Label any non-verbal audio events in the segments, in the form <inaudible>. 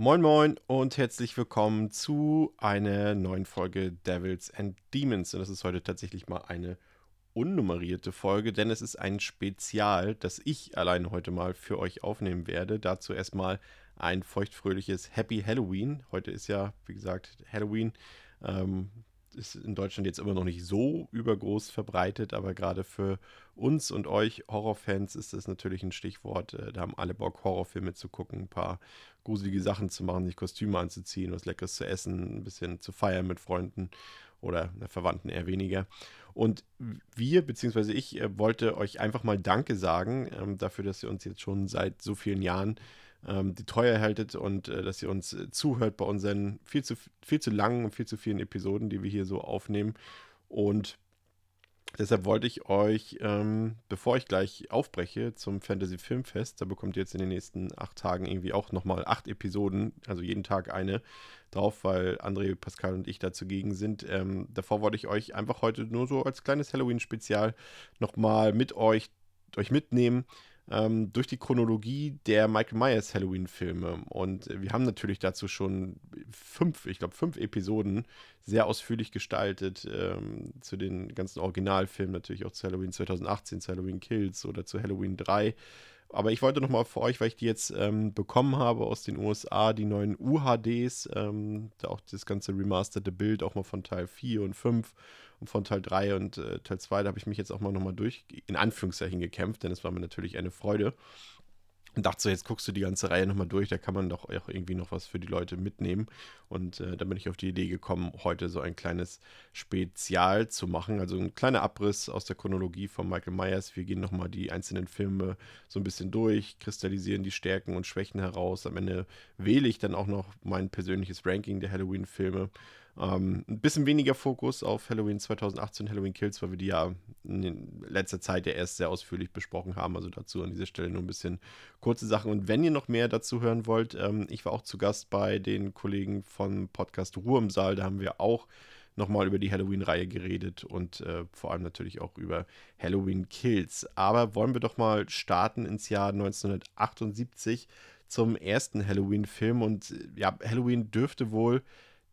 Moin Moin und herzlich willkommen zu einer neuen Folge Devils and Demons. Und das ist heute tatsächlich mal eine unnummerierte Folge, denn es ist ein Spezial, das ich allein heute mal für euch aufnehmen werde. Dazu erstmal ein feuchtfröhliches Happy Halloween. Heute ist ja, wie gesagt, Halloween. Ähm, ist in Deutschland jetzt immer noch nicht so übergroß verbreitet, aber gerade für uns und euch Horrorfans ist das natürlich ein Stichwort. Äh, da haben alle Bock, Horrorfilme zu gucken, ein paar gruselige Sachen zu machen, sich Kostüme anzuziehen, was Leckeres zu essen, ein bisschen zu feiern mit Freunden oder Verwandten eher weniger. Und wir, beziehungsweise ich, äh, wollte euch einfach mal Danke sagen ähm, dafür, dass ihr uns jetzt schon seit so vielen Jahren ähm, die Treue erhaltet und äh, dass ihr uns äh, zuhört bei unseren viel zu, viel zu langen und viel zu vielen Episoden, die wir hier so aufnehmen. Und deshalb wollte ich euch, ähm, bevor ich gleich aufbreche zum Fantasy Filmfest, da bekommt ihr jetzt in den nächsten acht Tagen irgendwie auch nochmal acht Episoden, also jeden Tag eine drauf, weil André, Pascal und ich da zugegen sind. Ähm, davor wollte ich euch einfach heute nur so als kleines Halloween-Spezial nochmal mit euch, euch mitnehmen ähm, durch die Chronologie der Michael Myers Halloween-Filme. Und wir haben natürlich dazu schon fünf, ich glaube, fünf Episoden sehr ausführlich gestaltet ähm, zu den ganzen Originalfilmen, natürlich auch zu Halloween 2018, zu Halloween Kills oder zu Halloween 3. Aber ich wollte nochmal für euch, weil ich die jetzt ähm, bekommen habe aus den USA, die neuen UHDs, ähm, auch das ganze remasterte Bild, auch mal von Teil 4 und 5 und von Teil 3 und äh, Teil 2, da habe ich mich jetzt auch mal nochmal durch, in Anführungszeichen gekämpft, denn es war mir natürlich eine Freude. Und dachte so, jetzt guckst du die ganze Reihe nochmal durch, da kann man doch auch irgendwie noch was für die Leute mitnehmen. Und äh, da bin ich auf die Idee gekommen, heute so ein kleines Spezial zu machen. Also ein kleiner Abriss aus der Chronologie von Michael Myers. Wir gehen nochmal die einzelnen Filme so ein bisschen durch, kristallisieren die Stärken und Schwächen heraus. Am Ende wähle ich dann auch noch mein persönliches Ranking der Halloween-Filme. Ähm, ein bisschen weniger Fokus auf Halloween 2018, Halloween Kills, weil wir die ja in letzter Zeit ja erst sehr ausführlich besprochen haben. Also dazu an dieser Stelle nur ein bisschen kurze Sachen. Und wenn ihr noch mehr dazu hören wollt, ähm, ich war auch zu Gast bei den Kollegen vom Podcast Ruhe im Saal. Da haben wir auch nochmal über die Halloween-Reihe geredet und äh, vor allem natürlich auch über Halloween Kills. Aber wollen wir doch mal starten ins Jahr 1978 zum ersten Halloween-Film. Und ja, Halloween dürfte wohl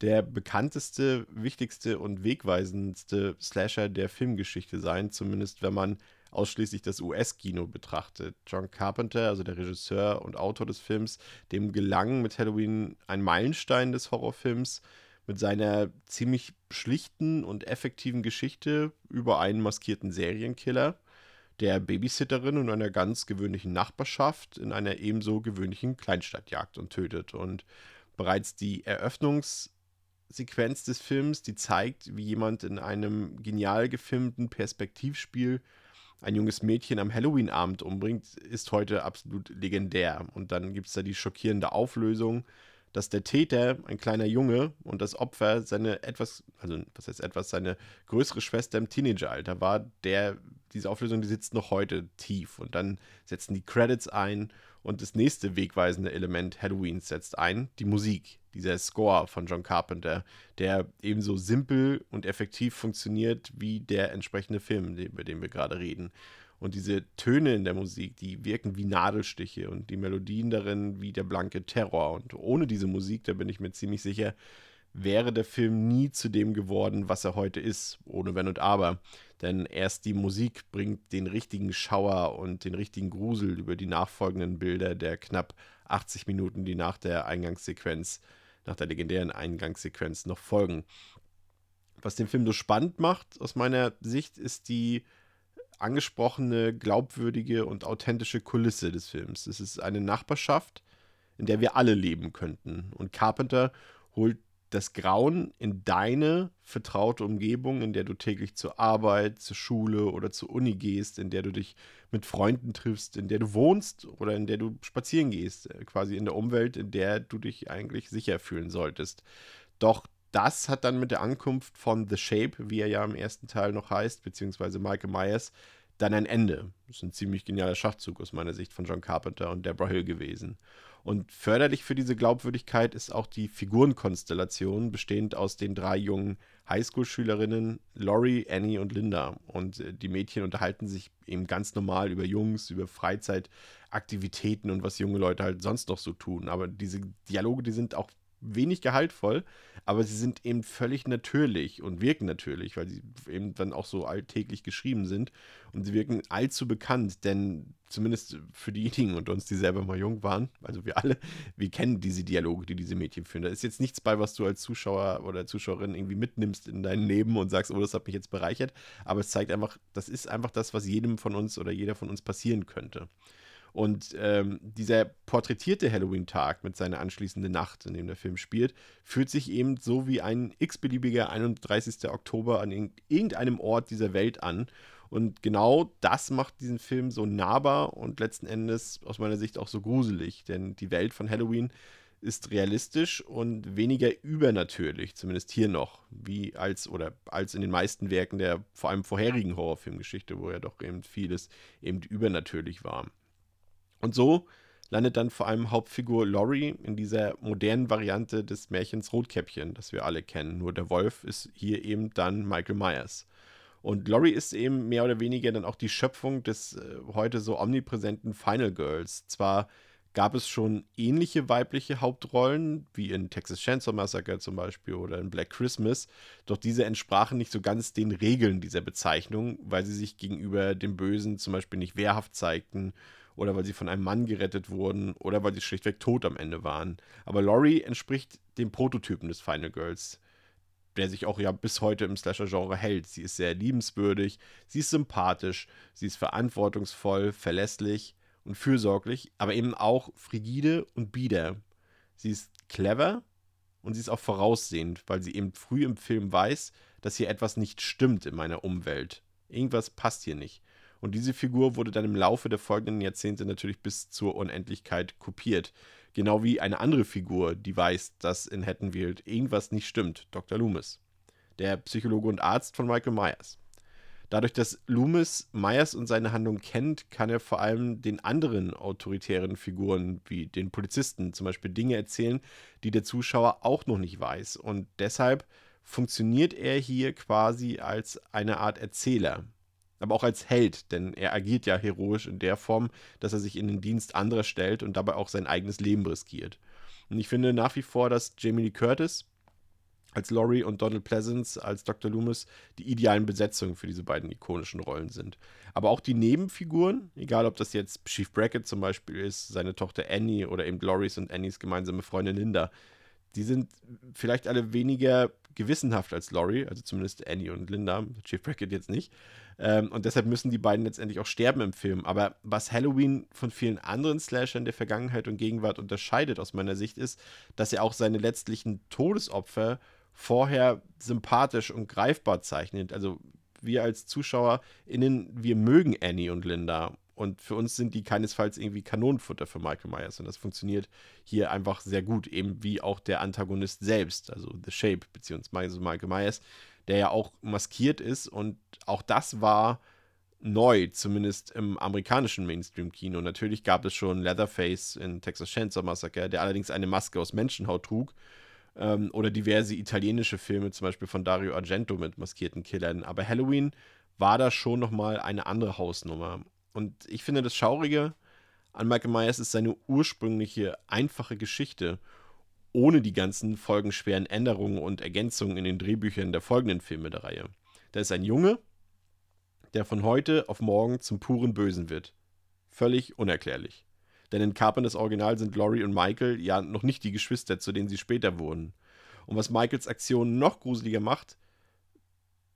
der bekannteste, wichtigste und wegweisendste Slasher der Filmgeschichte sein, zumindest wenn man ausschließlich das US-Kino betrachtet. John Carpenter, also der Regisseur und Autor des Films, dem gelang mit Halloween ein Meilenstein des Horrorfilms mit seiner ziemlich schlichten und effektiven Geschichte über einen maskierten Serienkiller, der Babysitterin und einer ganz gewöhnlichen Nachbarschaft in einer ebenso gewöhnlichen Kleinstadt jagt und tötet. Und bereits die Eröffnungs- Sequenz des Films, die zeigt, wie jemand in einem genial gefilmten Perspektivspiel ein junges Mädchen am Halloween-Abend umbringt, ist heute absolut legendär. Und dann gibt es da die schockierende Auflösung, dass der Täter, ein kleiner Junge, und das Opfer seine etwas, also was heißt etwas, seine größere Schwester im Teenageralter war, der, diese Auflösung, die sitzt noch heute tief. Und dann setzen die Credits ein und das nächste wegweisende Element Halloweens setzt ein, die Musik, dieser Score von John Carpenter, der ebenso simpel und effektiv funktioniert wie der entsprechende Film, über den wir gerade reden. Und diese Töne in der Musik, die wirken wie Nadelstiche und die Melodien darin wie der blanke Terror. Und ohne diese Musik, da bin ich mir ziemlich sicher, wäre der Film nie zu dem geworden, was er heute ist, ohne Wenn und Aber. Denn erst die Musik bringt den richtigen Schauer und den richtigen Grusel über die nachfolgenden Bilder der knapp 80 Minuten, die nach der Eingangssequenz, nach der legendären Eingangssequenz noch folgen. Was den Film so spannend macht, aus meiner Sicht, ist die angesprochene, glaubwürdige und authentische Kulisse des Films. Es ist eine Nachbarschaft, in der wir alle leben könnten. Und Carpenter holt das Grauen in deine vertraute Umgebung, in der du täglich zur Arbeit, zur Schule oder zur Uni gehst, in der du dich mit Freunden triffst, in der du wohnst oder in der du spazieren gehst, äh, quasi in der Umwelt, in der du dich eigentlich sicher fühlen solltest. Doch das hat dann mit der Ankunft von The Shape, wie er ja im ersten Teil noch heißt, beziehungsweise Michael Myers, dann ein Ende. Das ist ein ziemlich genialer Schachzug aus meiner Sicht von John Carpenter und Deborah Hill gewesen. Und förderlich für diese Glaubwürdigkeit ist auch die Figurenkonstellation, bestehend aus den drei jungen Highschool-Schülerinnen Laurie, Annie und Linda. Und äh, die Mädchen unterhalten sich eben ganz normal über Jungs, über Freizeitaktivitäten und was junge Leute halt sonst noch so tun. Aber diese Dialoge, die sind auch wenig gehaltvoll, aber sie sind eben völlig natürlich und wirken natürlich, weil sie eben dann auch so alltäglich geschrieben sind und sie wirken allzu bekannt, denn zumindest für diejenigen und uns, die selber mal jung waren, also wir alle, wir kennen diese Dialoge, die diese Mädchen führen. Da ist jetzt nichts bei, was du als Zuschauer oder Zuschauerin irgendwie mitnimmst in dein Leben und sagst, oh, das hat mich jetzt bereichert, aber es zeigt einfach, das ist einfach das, was jedem von uns oder jeder von uns passieren könnte. Und ähm, dieser porträtierte Halloween-Tag mit seiner anschließenden Nacht, in dem der Film spielt, fühlt sich eben so wie ein x-beliebiger 31. Oktober an irgendeinem Ort dieser Welt an. Und genau das macht diesen Film so nahbar und letzten Endes aus meiner Sicht auch so gruselig. Denn die Welt von Halloween ist realistisch und weniger übernatürlich, zumindest hier noch, wie als oder als in den meisten Werken der vor allem vorherigen Horrorfilmgeschichte, wo ja doch eben vieles eben übernatürlich war. Und so landet dann vor allem Hauptfigur Laurie in dieser modernen Variante des Märchens Rotkäppchen, das wir alle kennen. Nur der Wolf ist hier eben dann Michael Myers. Und Laurie ist eben mehr oder weniger dann auch die Schöpfung des äh, heute so omnipräsenten Final Girls. Zwar gab es schon ähnliche weibliche Hauptrollen, wie in Texas Chainsaw Massacre zum Beispiel oder in Black Christmas, doch diese entsprachen nicht so ganz den Regeln dieser Bezeichnung, weil sie sich gegenüber dem Bösen zum Beispiel nicht wehrhaft zeigten oder weil sie von einem Mann gerettet wurden oder weil sie schlichtweg tot am Ende waren. Aber Laurie entspricht dem Prototypen des Final Girls, der sich auch ja bis heute im Slasher-Genre hält. Sie ist sehr liebenswürdig, sie ist sympathisch, sie ist verantwortungsvoll, verlässlich und fürsorglich, aber eben auch frigide und bieder. Sie ist clever und sie ist auch voraussehend, weil sie eben früh im Film weiß, dass hier etwas nicht stimmt in meiner Umwelt. Irgendwas passt hier nicht. Und diese Figur wurde dann im Laufe der folgenden Jahrzehnte natürlich bis zur Unendlichkeit kopiert. Genau wie eine andere Figur, die weiß, dass in Hattonfield irgendwas nicht stimmt, Dr. Loomis. Der Psychologe und Arzt von Michael Myers. Dadurch, dass Loomis Myers und seine Handlung kennt, kann er vor allem den anderen autoritären Figuren, wie den Polizisten, zum Beispiel Dinge erzählen, die der Zuschauer auch noch nicht weiß. Und deshalb funktioniert er hier quasi als eine Art Erzähler aber auch als Held, denn er agiert ja heroisch in der Form, dass er sich in den Dienst anderer stellt und dabei auch sein eigenes Leben riskiert. Und ich finde nach wie vor, dass Jamie Lee Curtis als Laurie und Donald Pleasance als Dr. Loomis die idealen Besetzungen für diese beiden ikonischen Rollen sind. Aber auch die Nebenfiguren, egal ob das jetzt Chief Brackett zum Beispiel ist, seine Tochter Annie oder eben Loris und Annies gemeinsame Freundin Linda, die sind vielleicht alle weniger gewissenhaft als Laurie, also zumindest Annie und Linda, Chief Brackett jetzt nicht. Ähm, und deshalb müssen die beiden letztendlich auch sterben im Film. Aber was Halloween von vielen anderen Slashern der Vergangenheit und Gegenwart unterscheidet aus meiner Sicht ist, dass er auch seine letztlichen Todesopfer vorher sympathisch und greifbar zeichnet. Also wir als ZuschauerInnen, wir mögen Annie und Linda. Und für uns sind die keinesfalls irgendwie Kanonenfutter für Michael Myers. Und das funktioniert hier einfach sehr gut, eben wie auch der Antagonist selbst, also The Shape, beziehungsweise Michael Myers, der ja auch maskiert ist. Und auch das war neu, zumindest im amerikanischen Mainstream-Kino. Natürlich gab es schon Leatherface in Texas Chainsaw Massacre, der allerdings eine Maske aus Menschenhaut trug. Ähm, oder diverse italienische Filme, zum Beispiel von Dario Argento mit maskierten Killern. Aber Halloween war da schon nochmal eine andere Hausnummer. Und ich finde, das Schaurige an Michael Myers ist seine ursprüngliche, einfache Geschichte ohne die ganzen folgenschweren Änderungen und Ergänzungen in den Drehbüchern der folgenden Filme der Reihe. Da ist ein Junge, der von heute auf morgen zum puren Bösen wird. Völlig unerklärlich. Denn in Carpenters Original sind Laurie und Michael ja noch nicht die Geschwister, zu denen sie später wurden. Und was Michaels Aktion noch gruseliger macht,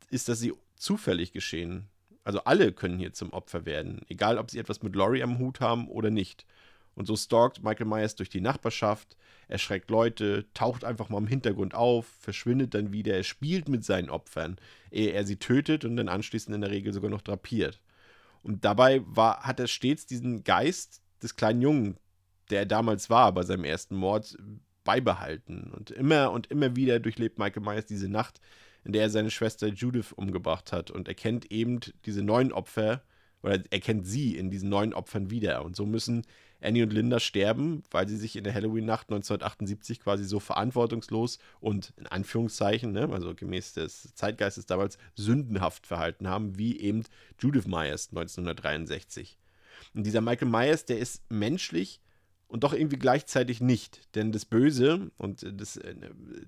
ist, dass sie zufällig geschehen. Also alle können hier zum Opfer werden, egal ob sie etwas mit Laurie am Hut haben oder nicht. Und so stalkt Michael Myers durch die Nachbarschaft, erschreckt Leute, taucht einfach mal im Hintergrund auf, verschwindet dann wieder, er spielt mit seinen Opfern, ehe er sie tötet und dann anschließend in der Regel sogar noch drapiert. Und dabei war, hat er stets diesen Geist des kleinen Jungen, der er damals war bei seinem ersten Mord, beibehalten. Und immer und immer wieder durchlebt Michael Myers diese Nacht, in der er seine Schwester Judith umgebracht hat und erkennt eben diese neuen Opfer, oder erkennt sie in diesen neuen Opfern wieder. Und so müssen Annie und Linda sterben, weil sie sich in der Halloween-Nacht 1978 quasi so verantwortungslos und in Anführungszeichen, ne, also gemäß des Zeitgeistes damals, sündenhaft verhalten haben, wie eben Judith Myers 1963. Und dieser Michael Myers, der ist menschlich und doch irgendwie gleichzeitig nicht. Denn das Böse, und das äh,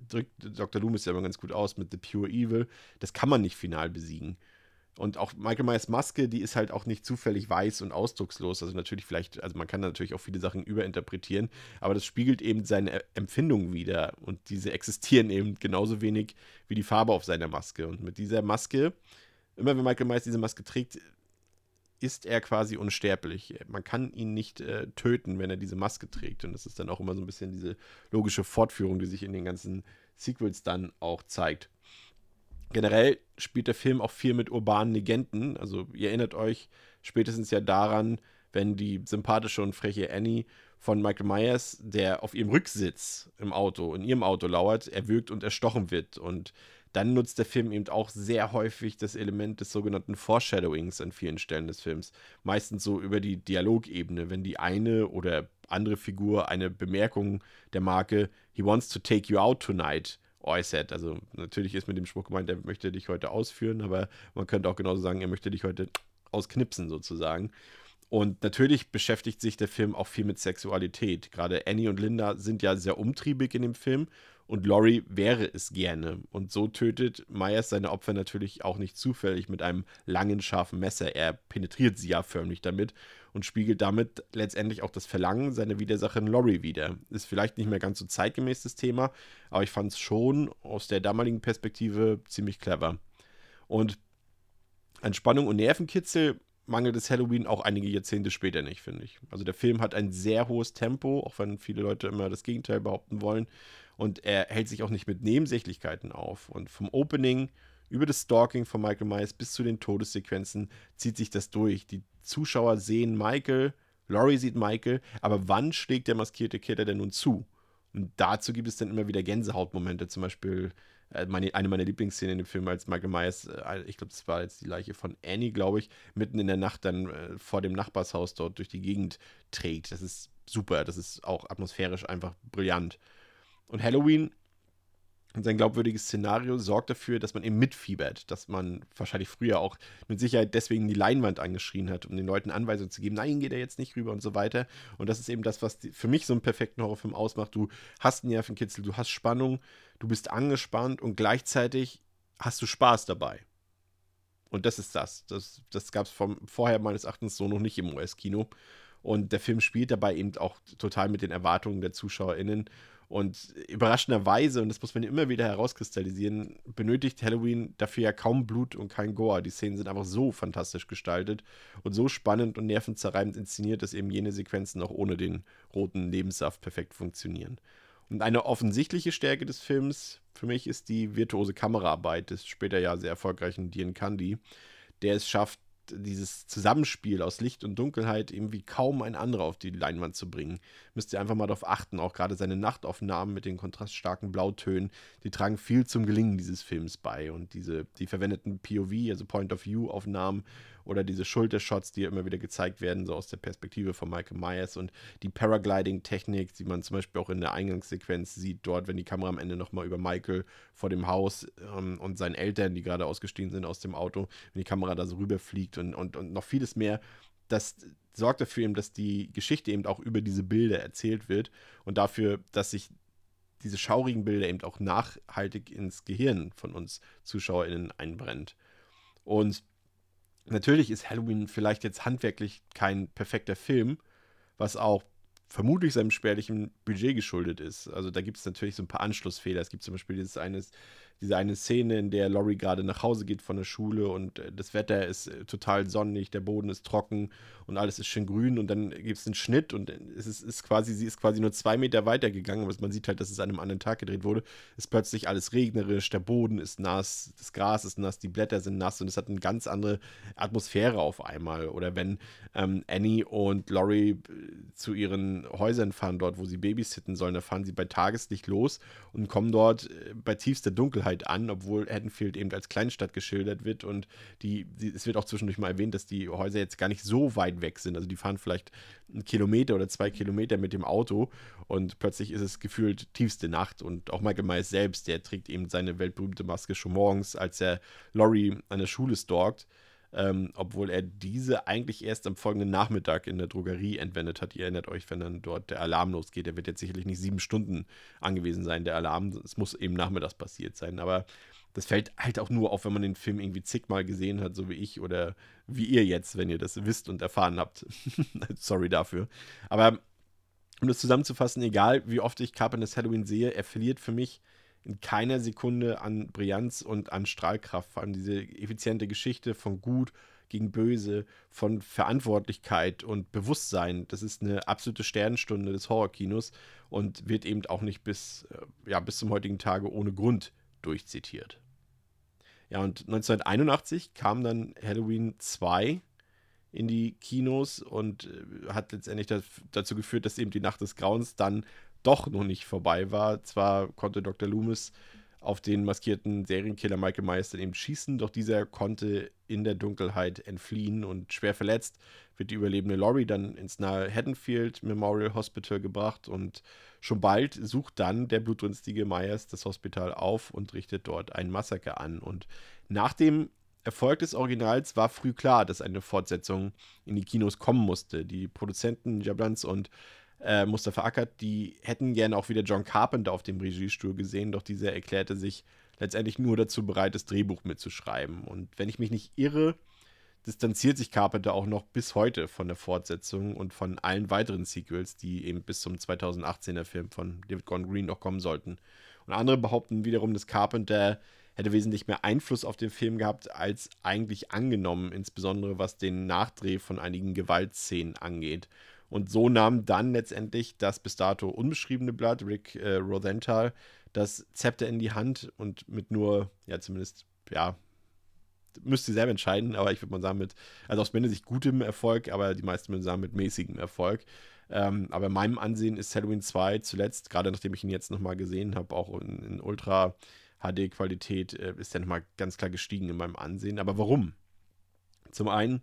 drückt Dr. Loomis ja immer ganz gut aus mit The Pure Evil, das kann man nicht final besiegen. Und auch Michael Myers Maske, die ist halt auch nicht zufällig weiß und ausdruckslos. Also natürlich vielleicht, also man kann natürlich auch viele Sachen überinterpretieren, aber das spiegelt eben seine Empfindungen wieder. Und diese existieren eben genauso wenig wie die Farbe auf seiner Maske. Und mit dieser Maske, immer wenn Michael Myers diese Maske trägt, ist er quasi unsterblich. Man kann ihn nicht äh, töten, wenn er diese Maske trägt. Und das ist dann auch immer so ein bisschen diese logische Fortführung, die sich in den ganzen Sequels dann auch zeigt. Generell spielt der Film auch viel mit urbanen Legenden. Also ihr erinnert euch spätestens ja daran, wenn die sympathische und freche Annie von Michael Myers, der auf ihrem Rücksitz im Auto, in ihrem Auto lauert, erwürgt und erstochen wird. Und dann nutzt der Film eben auch sehr häufig das Element des sogenannten Foreshadowings an vielen Stellen des Films. Meistens so über die Dialogebene, wenn die eine oder andere Figur eine Bemerkung der Marke He wants to take you out tonight äußert. Also natürlich ist mit dem Spruch gemeint, er möchte dich heute ausführen, aber man könnte auch genauso sagen, er möchte dich heute ausknipsen sozusagen. Und natürlich beschäftigt sich der Film auch viel mit Sexualität. Gerade Annie und Linda sind ja sehr umtriebig in dem Film und Laurie wäre es gerne. Und so tötet Myers seine Opfer natürlich auch nicht zufällig mit einem langen, scharfen Messer. Er penetriert sie ja förmlich damit und spiegelt damit letztendlich auch das Verlangen seiner Widersacherin Laurie wieder. Ist vielleicht nicht mehr ganz so zeitgemäß das Thema, aber ich fand es schon aus der damaligen Perspektive ziemlich clever. Und an Spannung und Nervenkitzel mangelt es Halloween auch einige Jahrzehnte später nicht, finde ich. Also der Film hat ein sehr hohes Tempo, auch wenn viele Leute immer das Gegenteil behaupten wollen. Und er hält sich auch nicht mit Nebensächlichkeiten auf. Und vom Opening über das Stalking von Michael Myers bis zu den Todessequenzen zieht sich das durch. Die Zuschauer sehen Michael, Laurie sieht Michael, aber wann schlägt der maskierte Killer denn nun zu? Und dazu gibt es dann immer wieder Gänsehautmomente, zum Beispiel meine, eine meiner Lieblingsszenen in dem Film, als Michael Myers, äh, ich glaube, das war jetzt die Leiche von Annie, glaube ich, mitten in der Nacht dann äh, vor dem Nachbarshaus dort durch die Gegend trägt. Das ist super, das ist auch atmosphärisch einfach brillant. Und Halloween und sein glaubwürdiges Szenario sorgt dafür, dass man eben mitfiebert, dass man wahrscheinlich früher auch mit Sicherheit deswegen die Leinwand angeschrien hat, um den Leuten Anweisungen zu geben, nein, geht er jetzt nicht rüber und so weiter. Und das ist eben das, was für mich so einen perfekten Horrorfilm ausmacht. Du hast Nervenkitzel, du hast Spannung, du bist angespannt und gleichzeitig hast du Spaß dabei. Und das ist das. Das, das gab es vorher meines Erachtens so noch nicht im US-Kino. Und der Film spielt dabei eben auch total mit den Erwartungen der ZuschauerInnen und überraschenderweise, und das muss man immer wieder herauskristallisieren, benötigt Halloween dafür ja kaum Blut und kein Gore. Die Szenen sind einfach so fantastisch gestaltet und so spannend und nervenzerreibend inszeniert, dass eben jene Sequenzen auch ohne den roten Lebenssaft perfekt funktionieren. Und eine offensichtliche Stärke des Films für mich ist die virtuose Kameraarbeit des später ja sehr erfolgreichen Dean Candy, der es schafft, dieses Zusammenspiel aus Licht und Dunkelheit irgendwie kaum ein anderer auf die Leinwand zu bringen. Müsst ihr einfach mal darauf achten, auch gerade seine Nachtaufnahmen mit den kontraststarken Blautönen, die tragen viel zum Gelingen dieses Films bei und diese, die verwendeten POV, also Point-of-View-Aufnahmen oder diese Schultershots, die immer wieder gezeigt werden, so aus der Perspektive von Michael Myers und die Paragliding-Technik, die man zum Beispiel auch in der Eingangssequenz sieht, dort, wenn die Kamera am Ende nochmal über Michael vor dem Haus ähm, und seinen Eltern, die gerade ausgestiegen sind aus dem Auto, wenn die Kamera da so rüberfliegt und, und, und noch vieles mehr, das sorgt dafür eben, dass die Geschichte eben auch über diese Bilder erzählt wird und dafür, dass sich diese schaurigen Bilder eben auch nachhaltig ins Gehirn von uns ZuschauerInnen einbrennt. Und Natürlich ist Halloween vielleicht jetzt handwerklich kein perfekter Film, was auch vermutlich seinem spärlichen Budget geschuldet ist. Also da gibt es natürlich so ein paar Anschlussfehler. Es gibt zum Beispiel dieses eine diese eine Szene, in der Laurie gerade nach Hause geht von der Schule und äh, das Wetter ist äh, total sonnig, der Boden ist trocken und alles ist schön grün und dann gibt es einen Schnitt und es ist, ist, quasi, sie ist quasi nur zwei Meter weiter gegangen, aber man sieht halt, dass es an einem anderen Tag gedreht wurde, ist plötzlich alles regnerisch, der Boden ist nass, das Gras ist nass, die Blätter sind nass und es hat eine ganz andere Atmosphäre auf einmal. Oder wenn ähm, Annie und Laurie äh, zu ihren Häusern fahren, dort, wo sie babysitten sollen, da fahren sie bei Tageslicht los und kommen dort bei tiefster Dunkelheit an, obwohl Haddonfield eben als Kleinstadt geschildert wird und die, die, es wird auch zwischendurch mal erwähnt, dass die Häuser jetzt gar nicht so weit weg sind. Also die fahren vielleicht einen Kilometer oder zwei Kilometer mit dem Auto und plötzlich ist es gefühlt tiefste Nacht und auch Michael Myers selbst, der trägt eben seine weltberühmte Maske schon morgens, als er Laurie an der Schule stalkt. Ähm, obwohl er diese eigentlich erst am folgenden Nachmittag in der Drogerie entwendet hat. Ihr erinnert euch, wenn dann dort der Alarm losgeht. Der wird jetzt sicherlich nicht sieben Stunden angewiesen sein, der Alarm. Es muss eben nachmittags passiert sein. Aber das fällt halt auch nur auf, wenn man den Film irgendwie zigmal gesehen hat, so wie ich oder wie ihr jetzt, wenn ihr das wisst und erfahren habt. <laughs> Sorry dafür. Aber um das zusammenzufassen, egal wie oft ich Carpenters Halloween sehe, er verliert für mich in keiner Sekunde an Brillanz und an Strahlkraft. Allem diese effiziente Geschichte von Gut gegen Böse, von Verantwortlichkeit und Bewusstsein. Das ist eine absolute Sternenstunde des Horrorkinos und wird eben auch nicht bis, äh, ja, bis zum heutigen Tage ohne Grund durchzitiert. Ja, und 1981 kam dann Halloween 2 in die Kinos und äh, hat letztendlich dazu geführt, dass eben die Nacht des Grauens dann doch noch nicht vorbei war. Zwar konnte Dr. Loomis auf den maskierten Serienkiller Michael Myers dann eben schießen, doch dieser konnte in der Dunkelheit entfliehen und schwer verletzt wird die überlebende Laurie dann ins nahe Haddonfield Memorial Hospital gebracht und schon bald sucht dann der blutrünstige Myers das Hospital auf und richtet dort ein Massaker an. Und nach dem Erfolg des Originals war früh klar, dass eine Fortsetzung in die Kinos kommen musste. Die Produzenten Jablans und äh, Mustafa Akkad, die hätten gerne auch wieder John Carpenter auf dem Regiestuhl gesehen, doch dieser erklärte sich letztendlich nur dazu bereit, das Drehbuch mitzuschreiben. Und wenn ich mich nicht irre, distanziert sich Carpenter auch noch bis heute von der Fortsetzung und von allen weiteren Sequels, die eben bis zum 2018er Film von David Gordon Green noch kommen sollten. Und andere behaupten wiederum, dass Carpenter hätte wesentlich mehr Einfluss auf den Film gehabt, als eigentlich angenommen, insbesondere was den Nachdreh von einigen Gewaltszenen angeht. Und so nahm dann letztendlich das bis dato unbeschriebene Blatt, Rick äh, Rothenthal, das Zepter in die Hand und mit nur, ja, zumindest, ja, müsst ihr selber entscheiden, aber ich würde mal sagen, mit, also aus meiner Sicht gutem Erfolg, aber die meisten würden sagen, mit mäßigem Erfolg. Ähm, aber in meinem Ansehen ist Halloween 2 zuletzt, gerade nachdem ich ihn jetzt nochmal gesehen habe, auch in, in Ultra HD-Qualität, äh, ist er nochmal ganz klar gestiegen in meinem Ansehen. Aber warum? Zum einen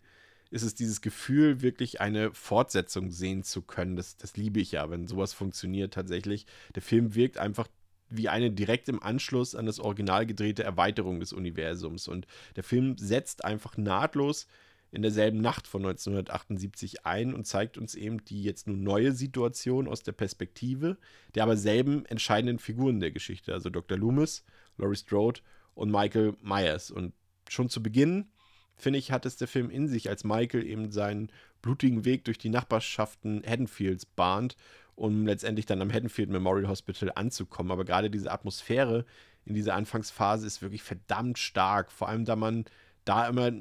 ist es dieses Gefühl, wirklich eine Fortsetzung sehen zu können. Das, das liebe ich ja, wenn sowas funktioniert tatsächlich. Der Film wirkt einfach wie eine direkt im Anschluss an das Original gedrehte Erweiterung des Universums. Und der Film setzt einfach nahtlos in derselben Nacht von 1978 ein und zeigt uns eben die jetzt nun neue Situation aus der Perspektive der aber selben entscheidenden Figuren der Geschichte, also Dr. Loomis, Laurie Strode und Michael Myers. Und schon zu Beginn finde ich, hat es der Film in sich, als Michael eben seinen blutigen Weg durch die Nachbarschaften Haddonfields bahnt, um letztendlich dann am Haddonfield Memorial Hospital anzukommen. Aber gerade diese Atmosphäre in dieser Anfangsphase ist wirklich verdammt stark. Vor allem, da man da immer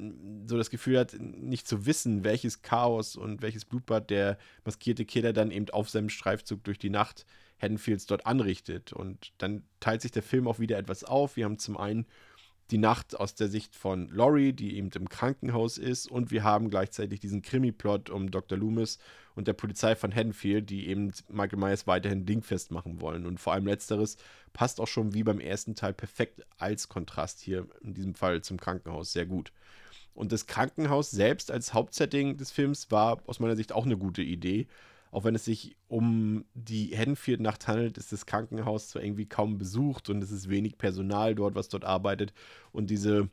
so das Gefühl hat, nicht zu wissen, welches Chaos und welches Blutbad der maskierte Killer dann eben auf seinem Streifzug durch die Nacht Haddonfields dort anrichtet. Und dann teilt sich der Film auch wieder etwas auf. Wir haben zum einen die Nacht aus der Sicht von Laurie, die eben im Krankenhaus ist, und wir haben gleichzeitig diesen Krimi-Plot um Dr. Loomis und der Polizei von Haddonfield, die eben Michael Myers weiterhin dingfest machen wollen. Und vor allem letzteres passt auch schon wie beim ersten Teil perfekt als Kontrast hier, in diesem Fall zum Krankenhaus, sehr gut. Und das Krankenhaus selbst als Hauptsetting des Films war aus meiner Sicht auch eine gute Idee. Auch wenn es sich um die Haddonfield-Nacht handelt, ist das Krankenhaus zwar irgendwie kaum besucht und es ist wenig Personal dort, was dort arbeitet. Und diese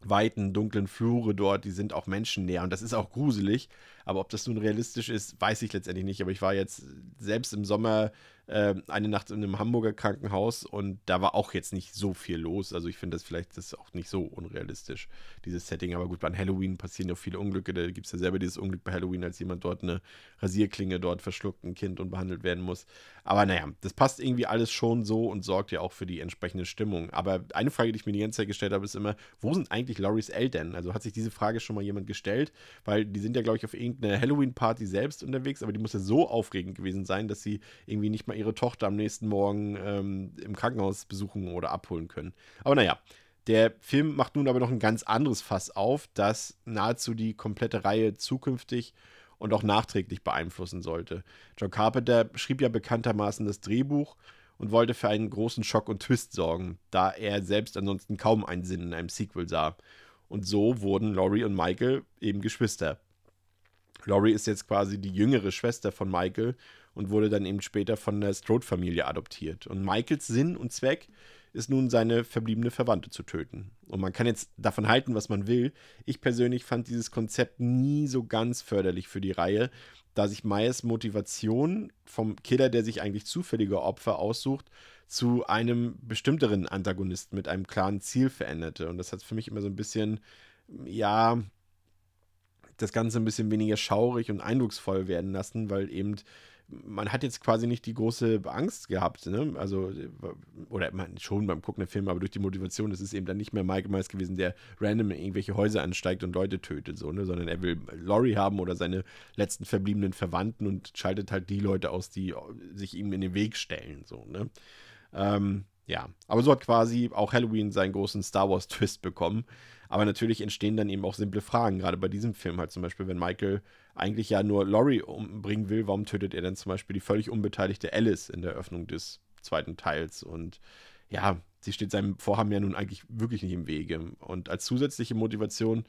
weiten, dunklen Flure dort, die sind auch menschennäher und das ist auch gruselig. Aber ob das nun realistisch ist, weiß ich letztendlich nicht. Aber ich war jetzt selbst im Sommer äh, eine Nacht in einem Hamburger Krankenhaus und da war auch jetzt nicht so viel los. Also ich finde das vielleicht das auch nicht so unrealistisch, dieses Setting. Aber gut, bei Halloween passieren ja viele Unglücke. Da gibt es ja selber dieses Unglück bei Halloween, als jemand dort eine Rasierklinge dort verschluckt, ein Kind und behandelt werden muss. Aber naja, das passt irgendwie alles schon so und sorgt ja auch für die entsprechende Stimmung. Aber eine Frage, die ich mir die ganze Zeit gestellt habe, ist immer, wo sind eigentlich Loris Eltern? Also hat sich diese Frage schon mal jemand gestellt? Weil die sind ja, glaube ich, auf irgendeiner Halloween-Party selbst unterwegs, aber die muss ja so aufregend gewesen sein, dass sie irgendwie nicht mal ihre Tochter am nächsten Morgen ähm, im Krankenhaus besuchen oder abholen können. Aber naja, der Film macht nun aber noch ein ganz anderes Fass auf, das nahezu die komplette Reihe zukünftig und auch nachträglich beeinflussen sollte. John Carpenter schrieb ja bekanntermaßen das Drehbuch und wollte für einen großen Schock und Twist sorgen, da er selbst ansonsten kaum einen Sinn in einem Sequel sah. Und so wurden Laurie und Michael eben Geschwister. Laurie ist jetzt quasi die jüngere Schwester von Michael und wurde dann eben später von der Strode-Familie adoptiert. Und Michaels Sinn und Zweck ist nun, seine verbliebene Verwandte zu töten. Und man kann jetzt davon halten, was man will. Ich persönlich fand dieses Konzept nie so ganz förderlich für die Reihe, da sich Myers Motivation vom Killer, der sich eigentlich zufällige Opfer aussucht, zu einem bestimmteren Antagonisten mit einem klaren Ziel veränderte. Und das hat für mich immer so ein bisschen, ja, das Ganze ein bisschen weniger schaurig und eindrucksvoll werden lassen, weil eben man hat jetzt quasi nicht die große Angst gehabt, ne? Also, oder man, schon beim Gucken der Filme, aber durch die Motivation ist es eben dann nicht mehr Mike Myers gewesen, der random in irgendwelche Häuser ansteigt und Leute tötet, so, ne? Sondern er will Laurie haben oder seine letzten verbliebenen Verwandten und schaltet halt die Leute aus, die sich ihm in den Weg stellen, so, ne? Ähm, ja, aber so hat quasi auch Halloween seinen großen Star Wars-Twist bekommen. Aber natürlich entstehen dann eben auch simple Fragen, gerade bei diesem Film halt zum Beispiel, wenn Michael eigentlich ja nur Laurie umbringen will, warum tötet er dann zum Beispiel die völlig unbeteiligte Alice in der Öffnung des zweiten Teils? Und ja, sie steht seinem Vorhaben ja nun eigentlich wirklich nicht im Wege. Und als zusätzliche Motivation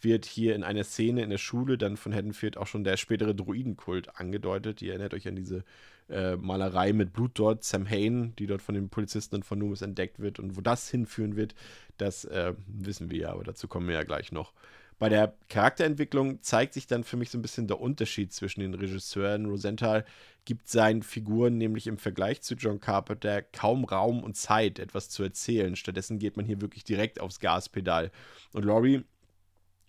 wird hier in einer Szene in der Schule dann von Haddonfield auch schon der spätere Druidenkult angedeutet. Ihr erinnert euch an diese äh, Malerei mit Blut dort, Sam Hain, die dort von den Polizisten von Loomis entdeckt wird. Und wo das hinführen wird, das äh, wissen wir ja, aber dazu kommen wir ja gleich noch. Bei der Charakterentwicklung zeigt sich dann für mich so ein bisschen der Unterschied zwischen den Regisseuren. Rosenthal gibt seinen Figuren nämlich im Vergleich zu John Carpenter kaum Raum und Zeit, etwas zu erzählen. Stattdessen geht man hier wirklich direkt aufs Gaspedal. Und Laurie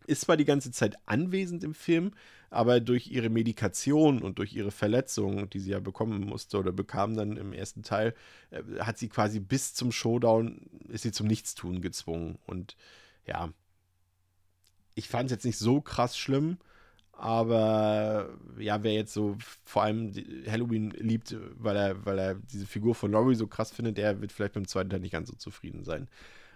ist zwar die ganze Zeit anwesend im Film, aber durch ihre Medikation und durch ihre Verletzung, die sie ja bekommen musste oder bekam dann im ersten Teil, äh, hat sie quasi bis zum Showdown, ist sie zum Nichtstun gezwungen. Und ja, ich fand es jetzt nicht so krass schlimm, aber ja, wer jetzt so vor allem Halloween liebt, weil er, weil er diese Figur von Laurie so krass findet, der wird vielleicht beim zweiten Teil nicht ganz so zufrieden sein.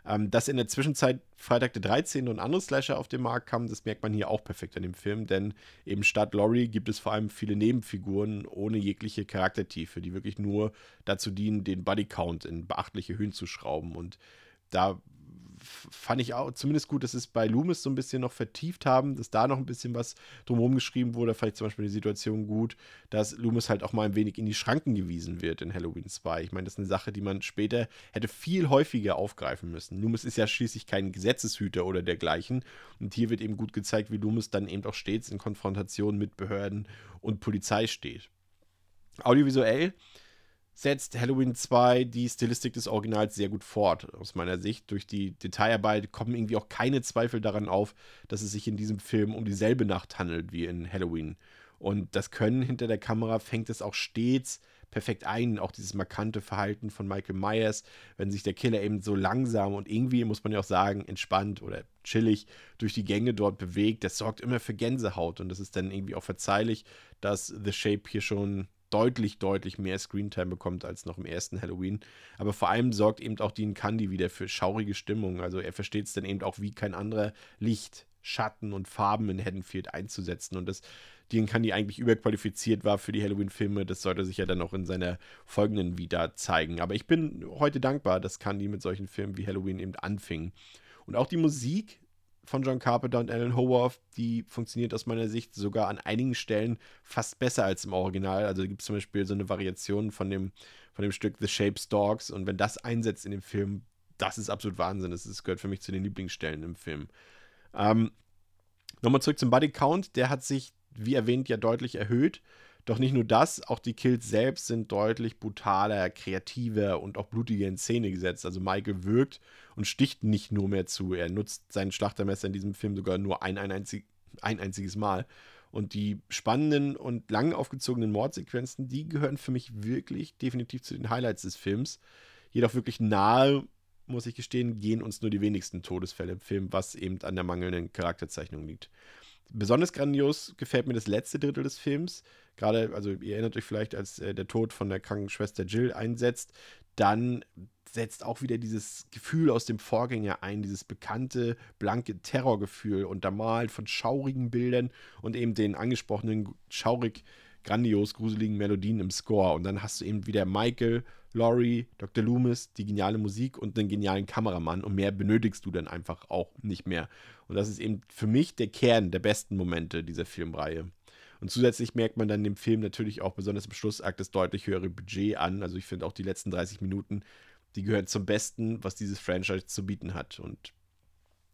Ähm, dass in der Zwischenzeit Freitag der 13. und andere Slasher auf den Markt kamen, das merkt man hier auch perfekt an dem Film, denn eben statt Laurie gibt es vor allem viele Nebenfiguren ohne jegliche Charaktertiefe, die wirklich nur dazu dienen, den Bodycount in beachtliche Höhen zu schrauben. Und da fand ich auch zumindest gut, dass es bei Loomis so ein bisschen noch vertieft haben, dass da noch ein bisschen was drumherum geschrieben wurde. Vielleicht zum Beispiel die Situation gut, dass Loomis halt auch mal ein wenig in die Schranken gewiesen wird in Halloween 2. Ich meine, das ist eine Sache, die man später hätte viel häufiger aufgreifen müssen. Loomis ist ja schließlich kein Gesetzeshüter oder dergleichen. Und hier wird eben gut gezeigt, wie Loomis dann eben auch stets in Konfrontation mit Behörden und Polizei steht. Audiovisuell setzt Halloween 2 die Stilistik des Originals sehr gut fort, aus meiner Sicht. Durch die Detailarbeit kommen irgendwie auch keine Zweifel daran auf, dass es sich in diesem Film um dieselbe Nacht handelt wie in Halloween. Und das Können hinter der Kamera fängt es auch stets perfekt ein. Auch dieses markante Verhalten von Michael Myers, wenn sich der Killer eben so langsam und irgendwie, muss man ja auch sagen, entspannt oder chillig durch die Gänge dort bewegt, das sorgt immer für Gänsehaut. Und das ist dann irgendwie auch verzeihlich, dass The Shape hier schon deutlich, deutlich mehr Screentime bekommt als noch im ersten Halloween. Aber vor allem sorgt eben auch Dean Candy wieder für schaurige Stimmung. Also er versteht es dann eben auch wie kein anderer Licht, Schatten und Farben in Haddonfield einzusetzen. Und dass Dean Candy eigentlich überqualifiziert war für die Halloween-Filme, das sollte sich ja dann auch in seiner folgenden wieder zeigen. Aber ich bin heute dankbar, dass Candy mit solchen Filmen wie Halloween eben anfing. Und auch die Musik von John Carpenter und Alan Howarth, die funktioniert aus meiner Sicht sogar an einigen Stellen fast besser als im Original. Also gibt es zum Beispiel so eine Variation von dem, von dem Stück The Shapes Dogs und wenn das einsetzt in dem Film, das ist absolut Wahnsinn. Das, ist, gehört für mich zu den Lieblingsstellen im Film. Ähm, Nochmal zurück zum Body Count. Der hat sich, wie erwähnt, ja deutlich erhöht Doch nicht nur das, auch die Kills selbst sind deutlich brutaler, kreativer und auch blutiger in Szene gesetzt. Also Michael wirkt und sticht nicht nur mehr zu. Er nutzt sein Schlachtermesser in diesem Film sogar nur ein, ein, einzig, ein einziges Mal. Und die spannenden und lang aufgezogenen Mordsequenzen, die gehören für mich wirklich definitiv zu den Highlights des Films. Jedoch wirklich nahe, muss ich gestehen, gehen uns nur die wenigsten Todesfälle im Film, was eben an der mangelnden Charakterzeichnung liegt. Besonders grandios gefällt mir das letzte Drittel des Films. Gerade, also ihr erinnert euch vielleicht, als äh, der Tod von der Krankenschwester Jill einsetzt, dann setzt auch wieder dieses Gefühl aus dem Vorgänger ein, dieses bekannte, blanke Terrorgefühl, untermalt von schaurigen Bildern und eben den angesprochenen schaurig, grandios, gruseligen Melodien im Score. Und dann hast du eben wieder Michael, Laurie, Dr. Loomis, die geniale Musik und einen genialen Kameramann. Und mehr benötigst du dann einfach auch nicht mehr. Und das ist eben für mich der Kern der besten Momente dieser Filmreihe. Und zusätzlich merkt man dann dem Film natürlich auch besonders im Schlussakt das deutlich höhere Budget an. Also ich finde auch die letzten 30 Minuten, die gehören zum Besten, was dieses Franchise zu bieten hat. Und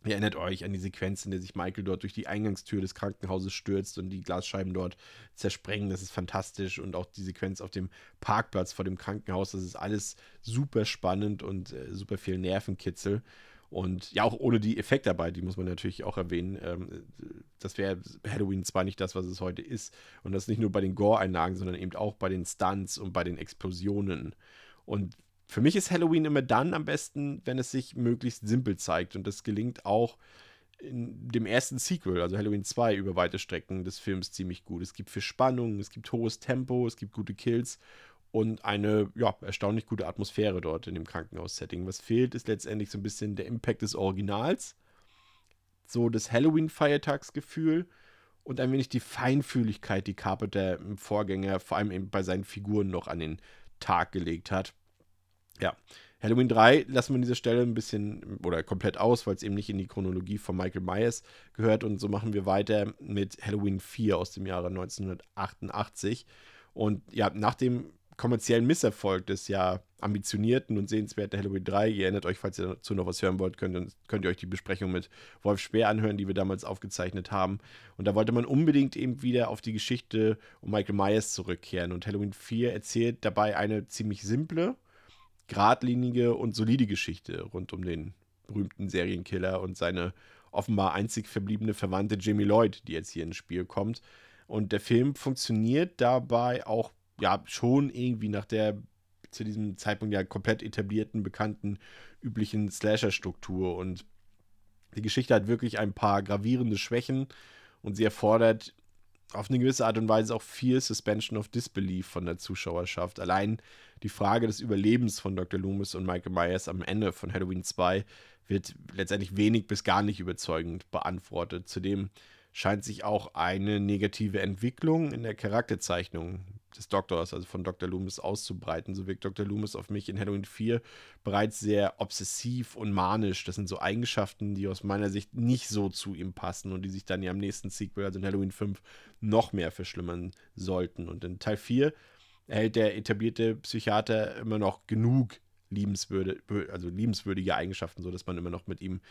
Ihr erinnert euch an die Sequenz, in der sich Michael dort durch die Eingangstür des Krankenhauses stürzt und die Glasscheiben dort zersprengen. Das ist fantastisch. Und auch die Sequenz auf dem Parkplatz vor dem Krankenhaus, das ist alles super spannend und äh, super viel Nervenkitzel. Und ja, auch ohne die Effektarbeit, die muss man natürlich auch erwähnen. Ähm, das wäre Halloween zwar nicht das, was es heute ist. Und das nicht nur bei den Gore-Einlagen, sondern eben auch bei den Stunts und bei den Explosionen. Und für mich ist Halloween immer dann am besten, wenn es sich möglichst simpel zeigt. Und das gelingt auch in dem ersten Sequel, also Halloween 2, über weite Strecken des Films ziemlich gut. Es gibt viel Spannung, es gibt hohes Tempo, es gibt gute Kills und eine ja, erstaunlich gute Atmosphäre dort in dem Krankenhaus-Setting. Was fehlt, ist letztendlich so ein bisschen der Impact des Originals, so das Halloween-Feiertagsgefühl und ein wenig die Feinfühligkeit, die Carpenter im Vorgänger, vor allem eben bei seinen Figuren, noch an den Tag gelegt hat. Ja, Halloween 3 lassen wir an dieser Stelle ein bisschen oder komplett aus, weil es eben nicht in die Chronologie von Michael Myers gehört. Und so machen wir weiter mit Halloween 4 aus dem Jahre 1988. Und ja, nach dem kommerziellen Misserfolg des ja ambitionierten und sehenswerten Halloween 3. Ihr erinnert euch, falls ihr dazu noch was hören wollt, könnt, könnt ihr euch die Besprechung mit Wolf Speer anhören, die wir damals aufgezeichnet haben. Und da wollte man unbedingt eben wieder auf die Geschichte um Michael Myers zurückkehren. Und Halloween 4 erzählt dabei eine ziemlich simple, geradlinige und solide Geschichte rund um den berühmten Serienkiller und seine offenbar einzig verbliebene Verwandte Jamie Lloyd, die jetzt hier ins Spiel kommt. Und der Film funktioniert dabei auch ja schon irgendwie nach der zu diesem Zeitpunkt ja komplett etablierten, bekannten, üblichen Slasher-Struktur. Und die Geschichte hat wirklich ein paar gravierende Schwächen und sie erfordert auf eine gewisse Art und Weise auch viel Suspension of Disbelief von der Zuschauerschaft. Allein die Frage des Überlebens von Dr. Loomis und Michael Myers am Ende von Halloween 2 wird letztendlich wenig bis gar nicht überzeugend beantwortet. Zudem scheint sich auch eine negative Entwicklung in der Charakterzeichnung des Doktors, also von Dr. Loomis, auszubreiten. So wirkt Dr. Loomis auf mich in Halloween 4 bereits sehr obsessiv und manisch. Das sind so Eigenschaften, die aus meiner Sicht nicht so zu ihm passen und die sich dann ja im nächsten Sequel, also in Halloween 5, noch mehr verschlimmern sollten. Und in Teil 4 erhält der etablierte Psychiater immer noch genug liebenswürde, also liebenswürdige Eigenschaften, so dass man immer noch mit ihm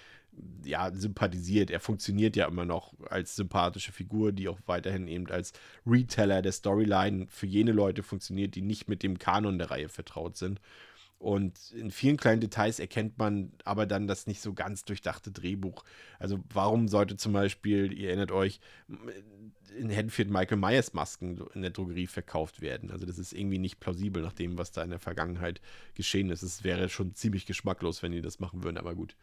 ja, sympathisiert. Er funktioniert ja immer noch als sympathische Figur, die auch weiterhin eben als Reteller der Storyline für jene Leute funktioniert, die nicht mit dem Kanon der Reihe vertraut sind. Und in vielen kleinen Details erkennt man aber dann das nicht so ganz durchdachte Drehbuch. Also warum sollte zum Beispiel, ihr erinnert euch, in Haddonfield Michael Myers Masken in der Drogerie verkauft werden? Also das ist irgendwie nicht plausibel nach dem, was da in der Vergangenheit geschehen ist. Es wäre schon ziemlich geschmacklos, wenn die das machen würden, aber gut,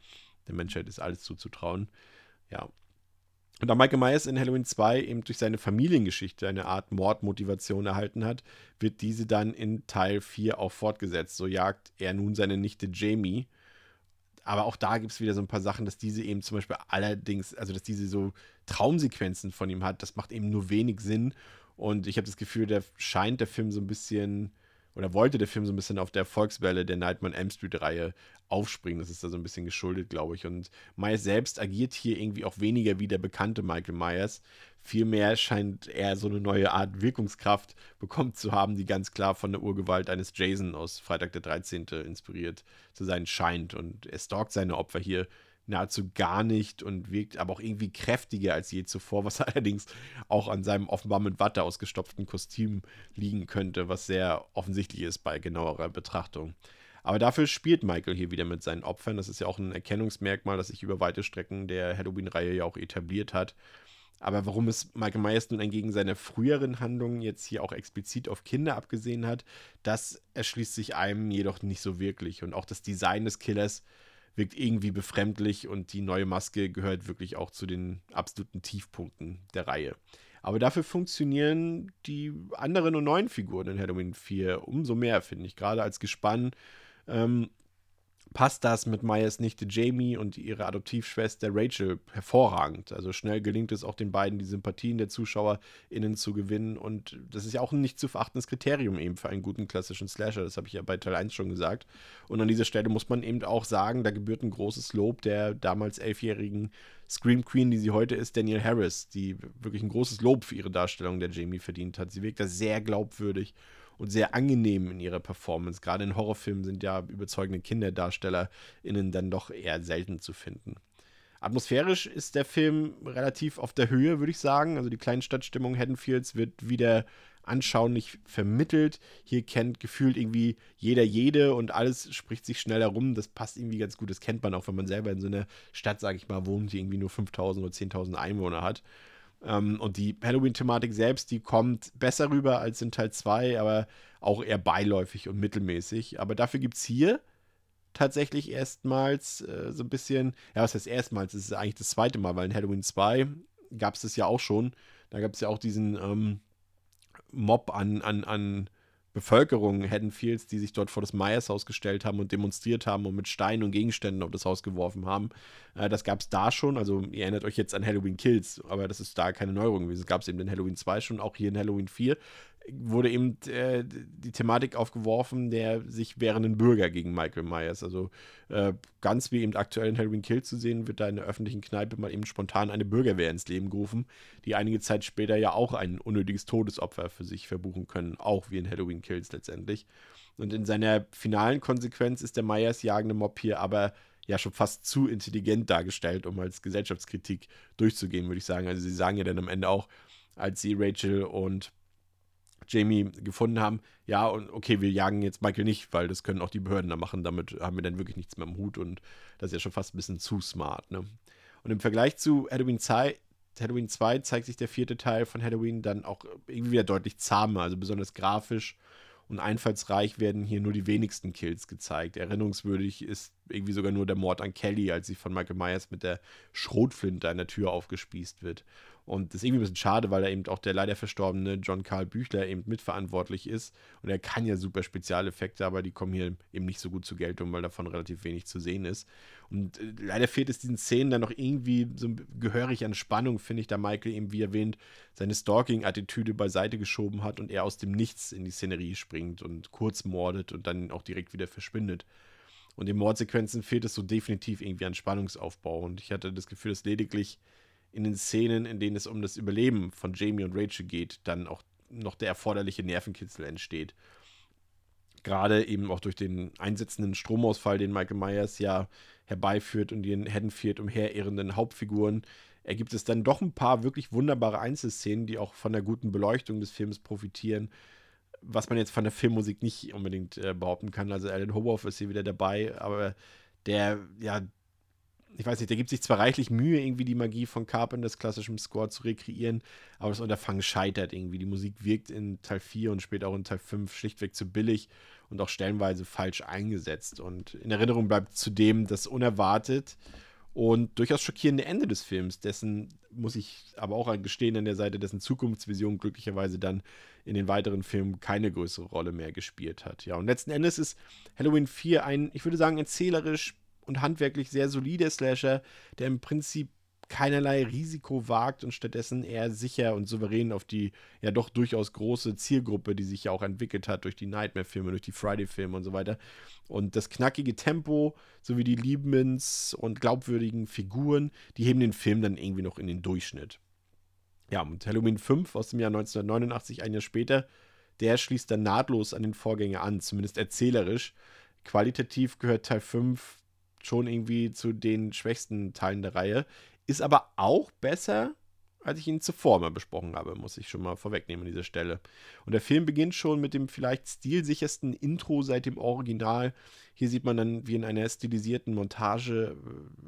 der Menschheit ist alles zuzutrauen. Ja, und da Michael Myers in Halloween 2 eben durch seine Familiengeschichte eine Art Mordmotivation erhalten hat, wird diese dann in Teil 4 auch fortgesetzt. So jagt er nun seine Nichte Jamie. Aber auch da gibt es wieder so ein paar Sachen, dass diese eben zum Beispiel allerdings, also dass diese so Traumsequenzen von ihm hat, das macht eben nur wenig Sinn. Und ich habe das Gefühl, da scheint der Film so ein bisschen oder wollte der Film so ein bisschen auf der Erfolgswelle der Nightmare Elm Street-Reihe aufspringen. Das ist da so ein bisschen geschuldet, glaube ich. Und Myers selbst agiert hier irgendwie auch weniger wie der bekannte Michael Myers. Vielmehr scheint er so eine neue Art Wirkungskraft bekommen zu haben, die ganz klar von der Urgewalt eines Jason aus Freitag der 13. inspiriert zu sein scheint. Und er stalkt seine Opfer hier nahezu gar nicht und wirkt aber auch irgendwie kräftiger als je zuvor, was <laughs> allerdings auch an seinem offenbar mit Watte ausgestopften Kostüm liegen könnte, was sehr offensichtlich ist bei genauerer Betrachtung. Aber dafür spielt Michael hier wieder mit seinen Opfern. Das ist ja auch ein Erkennungsmerkmal, das sich über weite Strecken der Halloween-Reihe ja auch etabliert hat. Aber warum es Michael Myers nun entgegen seiner früheren Handlungen jetzt hier auch explizit auf Kinder abgesehen hat, das erschließt sich einem jedoch nicht so wirklich. Und auch das Design des Killers wirkt irgendwie befremdlich und die neue Maske gehört wirklich auch zu den absoluten Tiefpunkten der Reihe. Aber dafür funktionieren die anderen und neuen Figuren in Halloween 4 umso mehr, finde ich. Gerade als Gespann ähm, passt das mit Myers Nichte Jamie und ihrer Adoptivschwester Rachel hervorragend. Also schnell gelingt es auch den beiden, die Sympathien der ZuschauerInnen zu gewinnen. Und das ist ja auch ein nicht zu verachtendes Kriterium eben für einen guten klassischen Slasher. Das habe ich ja bei Teil 1 schon gesagt. Und an dieser Stelle muss man eben auch sagen, da gebührt ein großes Lob der damals elfjährigen Scream Queen, die sie heute ist, Danielle Harris, die wirklich ein großes Lob für ihre Darstellung der Jamie verdient hat. Sie wirkt da sehr glaubwürdig und sehr angenehm in ihrer Performance. Gerade in Horrorfilmen sind ja überzeugende KinderdarstellerInnen dann doch eher selten zu finden. Atmosphärisch ist der Film relativ auf der Höhe, würde ich sagen. Also die Kleinstadtstimmung Haddonfields wird wieder anschaulich vermittelt. Hier kennt gefühlt irgendwie jeder jede und alles spricht sich schnell herum. Das passt irgendwie ganz gut. Das kennt man auch, wenn man selber in so einer Stadt, sage ich mal, wohnt, die irgendwie nur 5000 oder 10.000 Einwohner hat. Ähm, und die Halloween-Thematik selbst, die kommt besser rüber als in Teil 2, aber auch eher beiläufig und mittelmäßig. Aber dafür gibt es hier tatsächlich erstmals äh, so ein bisschen, ja, was heißt erstmals? Es ist eigentlich das zweite Mal, weil in Halloween 2 gab es das ja auch schon. Da gab es ja auch diesen ähm, Mob an, an, an Bevölkerung Haddonfields, die sich dort vor das Myers-Haus gestellt haben und demonstriert haben und mit Steinen und Gegenständen auf das Haus geworfen haben. Äh, das gab es da schon. Also, ihr erinnert euch jetzt an Halloween Kills, aber das ist da keine Neuerung gewesen. Das gab es eben in Halloween 2 schon, auch hier in Halloween 4 wurde eben äh, die Thematik aufgeworfen, der sich wehrenden Bürger gegen Michael Myers. Also äh, ganz wie eben aktuell in Halloween Kill zu sehen, wird da in der öffentlichen Kneipe mal eben spontan eine Bürgerwehr ins Leben gerufen, die einige Zeit später ja auch ein unnötiges Todesopfer für sich verbuchen können, auch wie in Halloween Kills letztendlich. Und in seiner finalen Konsequenz ist der Myers jagende Mob hier aber ja schon fast zu intelligent dargestellt, um als Gesellschaftskritik durchzugehen, würde ich sagen. Also sie sagen ja dann am Ende auch, als sie Rachel und Jamie gefunden haben, ja, und okay, wir jagen jetzt Michael nicht, weil das können auch die Behörden da machen, damit haben wir dann wirklich nichts mehr im Hut und das ist ja schon fast ein bisschen zu smart, ne? Und im Vergleich zu Halloween 2, Halloween 2 zeigt sich der vierte Teil von Halloween dann auch irgendwie wieder deutlich zahmer, also besonders grafisch und einfallsreich werden hier nur die wenigsten Kills gezeigt. Erinnerungswürdig ist irgendwie sogar nur der Mord an Kelly, als sie von Michael Myers mit der Schrotflinte an der Tür aufgespießt wird. Und das ist irgendwie ein bisschen schade, weil da eben auch der leider verstorbene John Carl Büchler eben mitverantwortlich ist. Und er kann ja super Spezialeffekte, aber die kommen hier eben nicht so gut zur Geltung, weil davon relativ wenig zu sehen ist. Und äh, leider fehlt es diesen Szenen dann noch irgendwie so gehörig an Spannung, finde ich, da Michael eben, wie erwähnt, seine Stalking-Attitüde beiseite geschoben hat und er aus dem Nichts in die Szenerie springt und kurz mordet und dann auch direkt wieder verschwindet. Und in Mordsequenzen fehlt es so definitiv irgendwie an Spannungsaufbau. Und ich hatte das Gefühl, dass lediglich in den Szenen, in denen es um das Überleben von Jamie und Rachel geht, dann auch noch der erforderliche Nervenkitzel entsteht. Gerade eben auch durch den einsetzenden Stromausfall, den Michael Myers ja herbeiführt und den Haddonfield umherirrenden Hauptfiguren, ergibt es dann doch ein paar wirklich wunderbare Einzelszenen, die auch von der guten Beleuchtung des Films profitieren, was man jetzt von der Filmmusik nicht unbedingt äh, behaupten kann. Also Alan Howarth ist hier wieder dabei, aber der ja ich weiß nicht, der gibt sich zwar reichlich Mühe, irgendwie die Magie von Carpenters klassischem Score zu rekreieren, aber das Unterfangen scheitert irgendwie. Die Musik wirkt in Teil 4 und später auch in Teil 5 schlichtweg zu billig und auch stellenweise falsch eingesetzt. Und in Erinnerung bleibt zudem das unerwartet und durchaus schockierende Ende des Films, dessen, muss ich aber auch gestehen, an der Seite dessen Zukunftsvision glücklicherweise dann in den weiteren Filmen keine größere Rolle mehr gespielt hat. Ja, und letzten Endes ist Halloween 4 ein, ich würde sagen, erzählerisch und handwerklich sehr solider Slasher, der im Prinzip keinerlei Risiko wagt und stattdessen eher sicher und souverän auf die ja doch durchaus große Zielgruppe, die sich ja auch entwickelt hat durch die Nightmare-Filme, durch die Friday-Filme und so weiter. Und das knackige Tempo sowie die liebens und glaubwürdigen Figuren, die heben den Film dann irgendwie noch in den Durchschnitt. Ja, und Halloween 5 aus dem Jahr 1989, ein Jahr später, der schließt dann nahtlos an den Vorgänger an, zumindest erzählerisch. Qualitativ gehört Teil 5 schon irgendwie zu den schwächsten Teilen der Reihe. Ist aber auch besser, als ich ihn zuvor mal besprochen habe, muss ich schon mal vorwegnehmen an dieser Stelle. Und der Film beginnt schon mit dem vielleicht stilsichersten Intro seit dem Original. Hier sieht man dann, wie in einer stilisierten Montage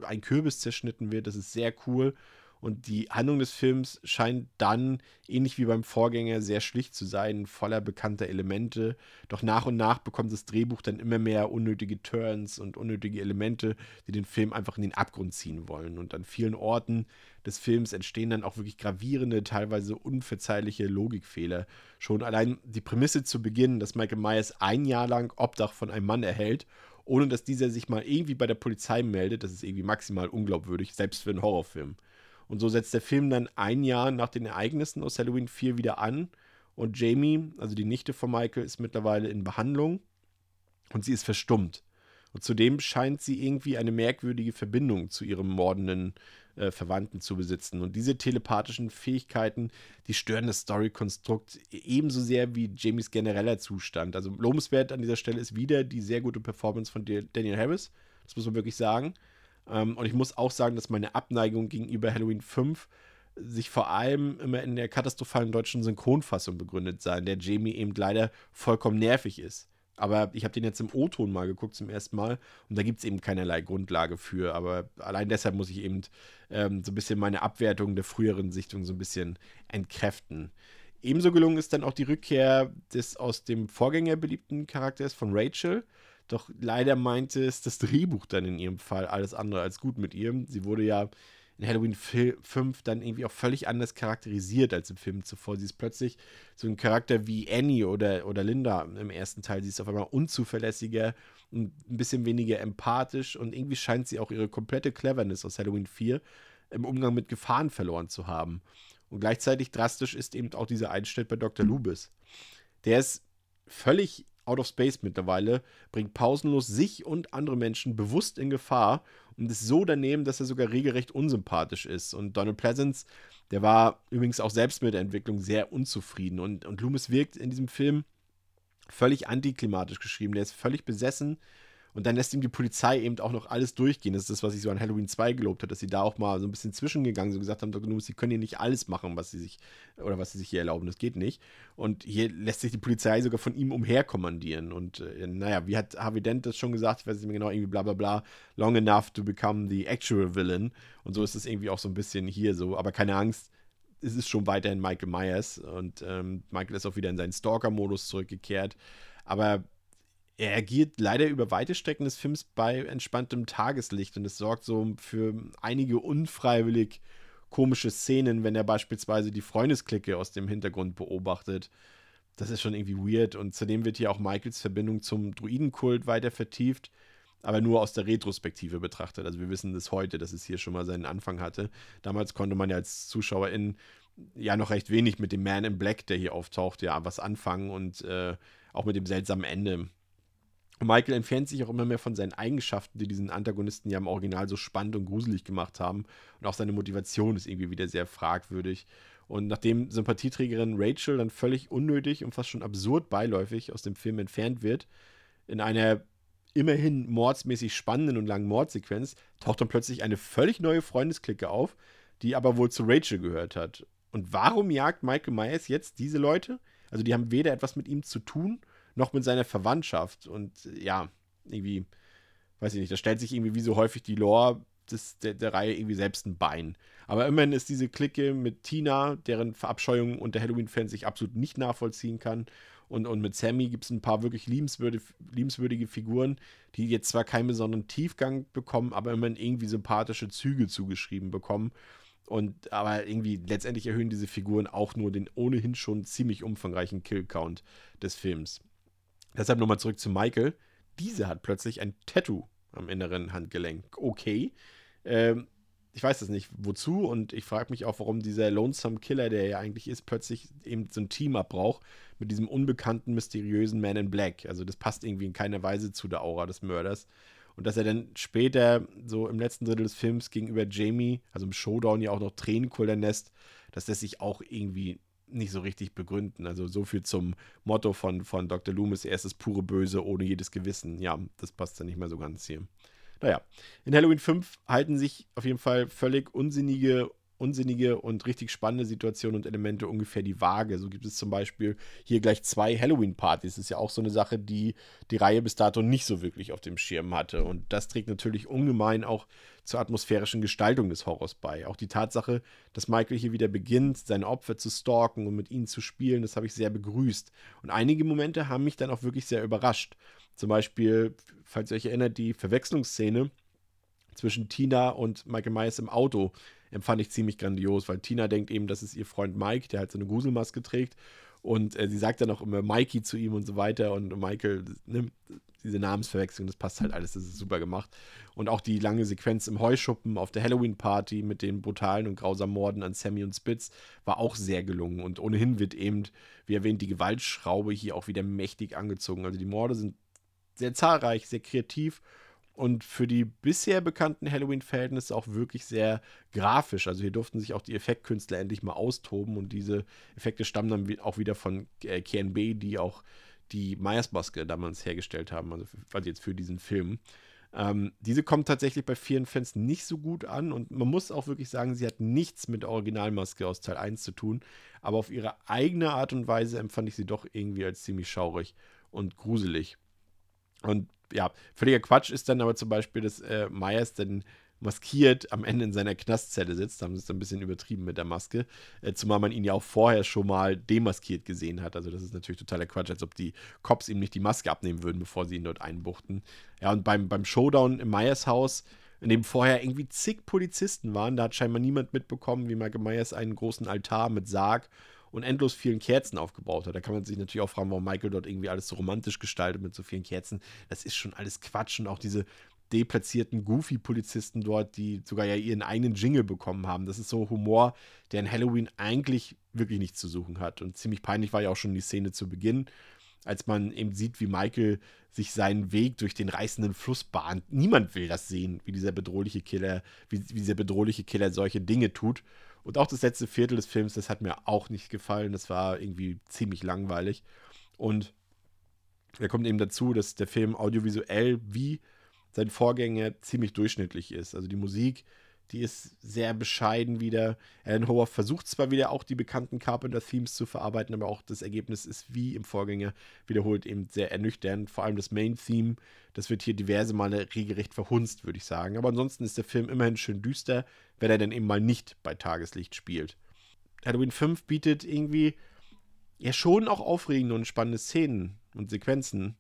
äh, ein Kürbis zerschnitten wird. Das ist sehr cool. Und die Handlung des Films scheint dann, ähnlich wie beim Vorgänger, sehr schlicht zu sein, voller bekannter Elemente. Doch nach und nach bekommt das Drehbuch dann immer mehr unnötige Turns und unnötige Elemente, die den Film einfach in den Abgrund ziehen wollen. Und an vielen Orten des Films entstehen dann auch wirklich gravierende, teilweise unverzeihliche Logikfehler. Schon allein die Prämisse zu Beginn, dass Michael Myers ein Jahr lang Obdach von einem Mann erhält, ohne dass dieser sich mal irgendwie bei der Polizei meldet, das ist irgendwie maximal unglaubwürdig, selbst für einen Horrorfilm. Und so setzt der Film dann ein Jahr nach den Ereignissen aus Halloween 4 wieder an. Und Jamie, also die Nichte von Michael, ist mittlerweile in Behandlung und sie ist verstummt. Und zudem scheint sie irgendwie eine merkwürdige Verbindung zu ihrem mordenden äh, Verwandten zu besitzen. Und diese telepathischen Fähigkeiten, die stören das Story-Konstrukt ebenso sehr wie Jamies genereller Zustand. Also lobenswert an dieser Stelle ist wieder die sehr gute Performance von Daniel Harris. Das muss man wirklich sagen. Ähm, und ich muss auch sagen, dass meine Abneigung gegenüber Halloween 5 sich vor allem immer in der katastrophalen deutschen Synchronfassung begründet sein, der Jamie eben leider vollkommen nervig ist. Aber ich habe den jetzt im O-Ton mal geguckt zum ersten Mal und da gibt es eben keinerlei Grundlage für. Aber allein deshalb muss ich eben ähm, so ein bisschen meine Abwertung der früheren Sichtung so ein bisschen entkräften. Ebenso gelungen ist dann auch die Rückkehr des aus dem Vorgänger beliebten Charakters von Rachel. Doch leider meinte es das Drehbuch dann in ihrem Fall alles andere als gut mit ihr. Sie wurde ja in Halloween 5 dann irgendwie auch völlig anders charakterisiert als im Film zuvor. Sie ist plötzlich so ein Charakter wie Annie oder, oder Linda im ersten Teil. Sie ist auf einmal unzuverlässiger und ein bisschen weniger empathisch und irgendwie scheint sie auch ihre komplette Cleverness aus Halloween 4 im Umgang mit Gefahren verloren zu haben. Und gleichzeitig drastisch ist eben auch dieser Einstellung bei Dr. Lubis. Der ist völlig out of space mittlerweile, bringt pausenlos sich und andere Menschen bewusst in Gefahr und ist so daneben, dass er sogar regelrecht unsympathisch ist. Und Donald Pleasance, der war übrigens auch selbst mit der Entwicklung sehr unzufrieden. Und, und Loomis wirkt in diesem Film völlig antiklimatisch geschrieben. Der ist völlig besessen und dann lässt ihm die Polizei eben auch noch alles durchgehen. Das ist das, was ich so an Halloween 2 gelobt habe, dass sie da auch mal so ein bisschen zwischengegangen sind und gesagt haben, sie können hier nicht alles machen, was sie sich oder was sie sich hier erlauben. Das geht nicht. Und hier lässt sich die Polizei sogar von ihm umherkommandieren. Und äh, naja, wie hat Harvey Dent das schon gesagt? Ich weiß nicht mehr genau, irgendwie bla bla bla. Long enough to become the actual villain. Und so ist es irgendwie auch so ein bisschen hier so. Aber keine Angst, es ist schon weiterhin Michael Myers und ähm, Michael ist auch wieder in seinen Stalker-Modus zurückgekehrt. Aber er agiert leider über weite Strecken des Films bei entspanntem Tageslicht und es sorgt so für einige unfreiwillig komische Szenen, wenn er beispielsweise die Freundesklicke aus dem Hintergrund beobachtet. Das ist schon irgendwie weird und zudem wird hier auch Michaels Verbindung zum Druidenkult weiter vertieft, aber nur aus der Retrospektive betrachtet. Also wir wissen das heute, dass es hier schon mal seinen Anfang hatte. Damals konnte man ja als Zuschauerin ja noch recht wenig mit dem Man in Black, der hier auftaucht, ja was anfangen und äh, auch mit dem seltsamen Ende Michael entfernt sich auch immer mehr von seinen Eigenschaften, die diesen Antagonisten ja im Original so spannend und gruselig gemacht haben. Und auch seine Motivation ist irgendwie wieder sehr fragwürdig. Und nachdem Sympathieträgerin Rachel dann völlig unnötig und fast schon absurd beiläufig aus dem Film entfernt wird, in einer immerhin mordsmäßig spannenden und langen Mordsequenz, taucht dann plötzlich eine völlig neue Freundesklicke auf, die aber wohl zu Rachel gehört hat. Und warum jagt Michael Myers jetzt diese Leute? Also die haben weder etwas mit ihm zu tun, noch mit seiner Verwandtschaft. Und ja, irgendwie, weiß ich nicht, da stellt sich irgendwie wie so häufig die Lore des, der, der Reihe irgendwie selbst ein Bein. Aber immerhin ist diese Clique mit Tina, deren Verabscheuung unter Halloween-Fans ich absolut nicht nachvollziehen kann. Und, und mit Sammy gibt es ein paar wirklich liebenswürdige, liebenswürdige Figuren, die jetzt zwar keinen besonderen Tiefgang bekommen, aber immerhin irgendwie sympathische Züge zugeschrieben bekommen. Und aber irgendwie letztendlich erhöhen diese Figuren auch nur den ohnehin schon ziemlich umfangreichen Kill-Count des Films. Deshalb nochmal zurück zu Michael. Diese hat plötzlich ein Tattoo am inneren Handgelenk. Okay. Ähm, ich weiß das nicht, wozu. Und ich frage mich auch, warum dieser Lonesome Killer, der ja eigentlich ist, plötzlich eben so ein Team-Up braucht mit diesem unbekannten, mysteriösen Man in Black. Also das passt irgendwie in keiner Weise zu der Aura des Mörders. Und dass er dann später, so im letzten Drittel des Films, gegenüber Jamie, also im Showdown ja auch noch Tränen lässt, dass das sich auch irgendwie nicht so richtig begründen. Also so viel zum Motto von, von Dr. Loomis, er ist das pure Böse ohne jedes Gewissen. Ja, das passt ja nicht mehr so ganz hier. Naja, in Halloween 5 halten sich auf jeden Fall völlig unsinnige unsinnige und richtig spannende Situationen und Elemente ungefähr die Waage. So gibt es zum Beispiel hier gleich zwei Halloween-Partys. Das ist ja auch so eine Sache, die die Reihe bis dato nicht so wirklich auf dem Schirm hatte. Und das trägt natürlich ungemein auch zur atmosphärischen Gestaltung des Horrors bei. Auch die Tatsache, dass Michael hier wieder beginnt, seine Opfer zu stalken und mit ihnen zu spielen, das habe ich sehr begrüßt. Und einige Momente haben mich dann auch wirklich sehr überrascht. Zum Beispiel, falls ihr euch erinnert, die Verwechslungsszene zwischen Tina und Michael Myers im Auto empfand ich ziemlich grandios, weil Tina denkt eben, das ist ihr Freund Mike, der halt so eine Gruselmaske trägt. Und äh, sie sagt dann auch immer Mikey zu ihm und so weiter. Und Michael, ne, diese Namensverwechslung, das passt halt alles, das ist super gemacht. Und auch die lange Sequenz im Heuschuppen auf der Halloween-Party mit den brutalen und grausamen Morden an Sammy und Spitz war auch sehr gelungen. Und ohnehin wird eben, wie erwähnt, die Gewaltschraube hier auch wieder mächtig angezogen. Also die Morde sind sehr zahlreich, sehr kreativ und für die bisher bekannten Halloween-Verhältnisse auch wirklich sehr grafisch. Also hier durften sich auch die Effektkünstler endlich mal austoben und diese Effekte stammen dann auch wieder von äh, KNB, die auch die Myers-Maske damals hergestellt haben, also, also jetzt für diesen Film. Ähm, diese kommt tatsächlich bei vielen Fans nicht so gut an und man muss auch wirklich sagen, sie hat nichts mit der Originalmaske aus Teil 1 zu tun, aber auf ihre eigene Art und Weise empfand ich sie doch irgendwie als ziemlich schaurig und gruselig. Und ja, völliger Quatsch ist dann aber zum Beispiel, dass äh, Myers dann maskiert am Ende in seiner Knastzelle sitzt. Da haben sie es ein bisschen übertrieben mit der Maske. Äh, zumal man ihn ja auch vorher schon mal demaskiert gesehen hat. Also das ist natürlich totaler Quatsch, als ob die Cops ihm nicht die Maske abnehmen würden, bevor sie ihn dort einbuchten. Ja, und beim, beim Showdown im Myers Haus, in dem vorher irgendwie zig Polizisten waren, da hat scheinbar niemand mitbekommen, wie Michael Myers einen großen Altar mit Sarg und endlos vielen Kerzen aufgebaut hat. Da kann man sich natürlich auch fragen, warum Michael dort irgendwie alles so romantisch gestaltet mit so vielen Kerzen. Das ist schon alles Quatsch und auch diese deplatzierten Goofy-Polizisten dort, die sogar ja ihren eigenen Jingle bekommen haben. Das ist so Humor, der in Halloween eigentlich wirklich nichts zu suchen hat. Und ziemlich peinlich war ja auch schon die Szene zu Beginn, als man eben sieht, wie Michael sich seinen Weg durch den reißenden Fluss bahnt. Niemand will das sehen, wie dieser bedrohliche Killer, wie, wie dieser bedrohliche Killer solche Dinge tut. Und auch das letzte Viertel des Films, das hat mir auch nicht gefallen. Das war irgendwie ziemlich langweilig. Und da kommt eben dazu, dass der Film audiovisuell wie sein Vorgänger ziemlich durchschnittlich ist. Also die Musik die ist sehr bescheiden wieder. Alan Howard versucht zwar wieder auch die bekannten Carpenter-Themes zu verarbeiten, aber auch das Ergebnis ist wie im Vorgänger wiederholt eben sehr ernüchternd. Vor allem das Main-Theme, das wird hier diverse Male regelrecht verhunzt, würde ich sagen. Aber ansonsten ist der Film immerhin schön düster, wenn er dann eben mal nicht bei Tageslicht spielt. Halloween 5 bietet irgendwie ja schon auch aufregende und spannende Szenen und Sequenzen.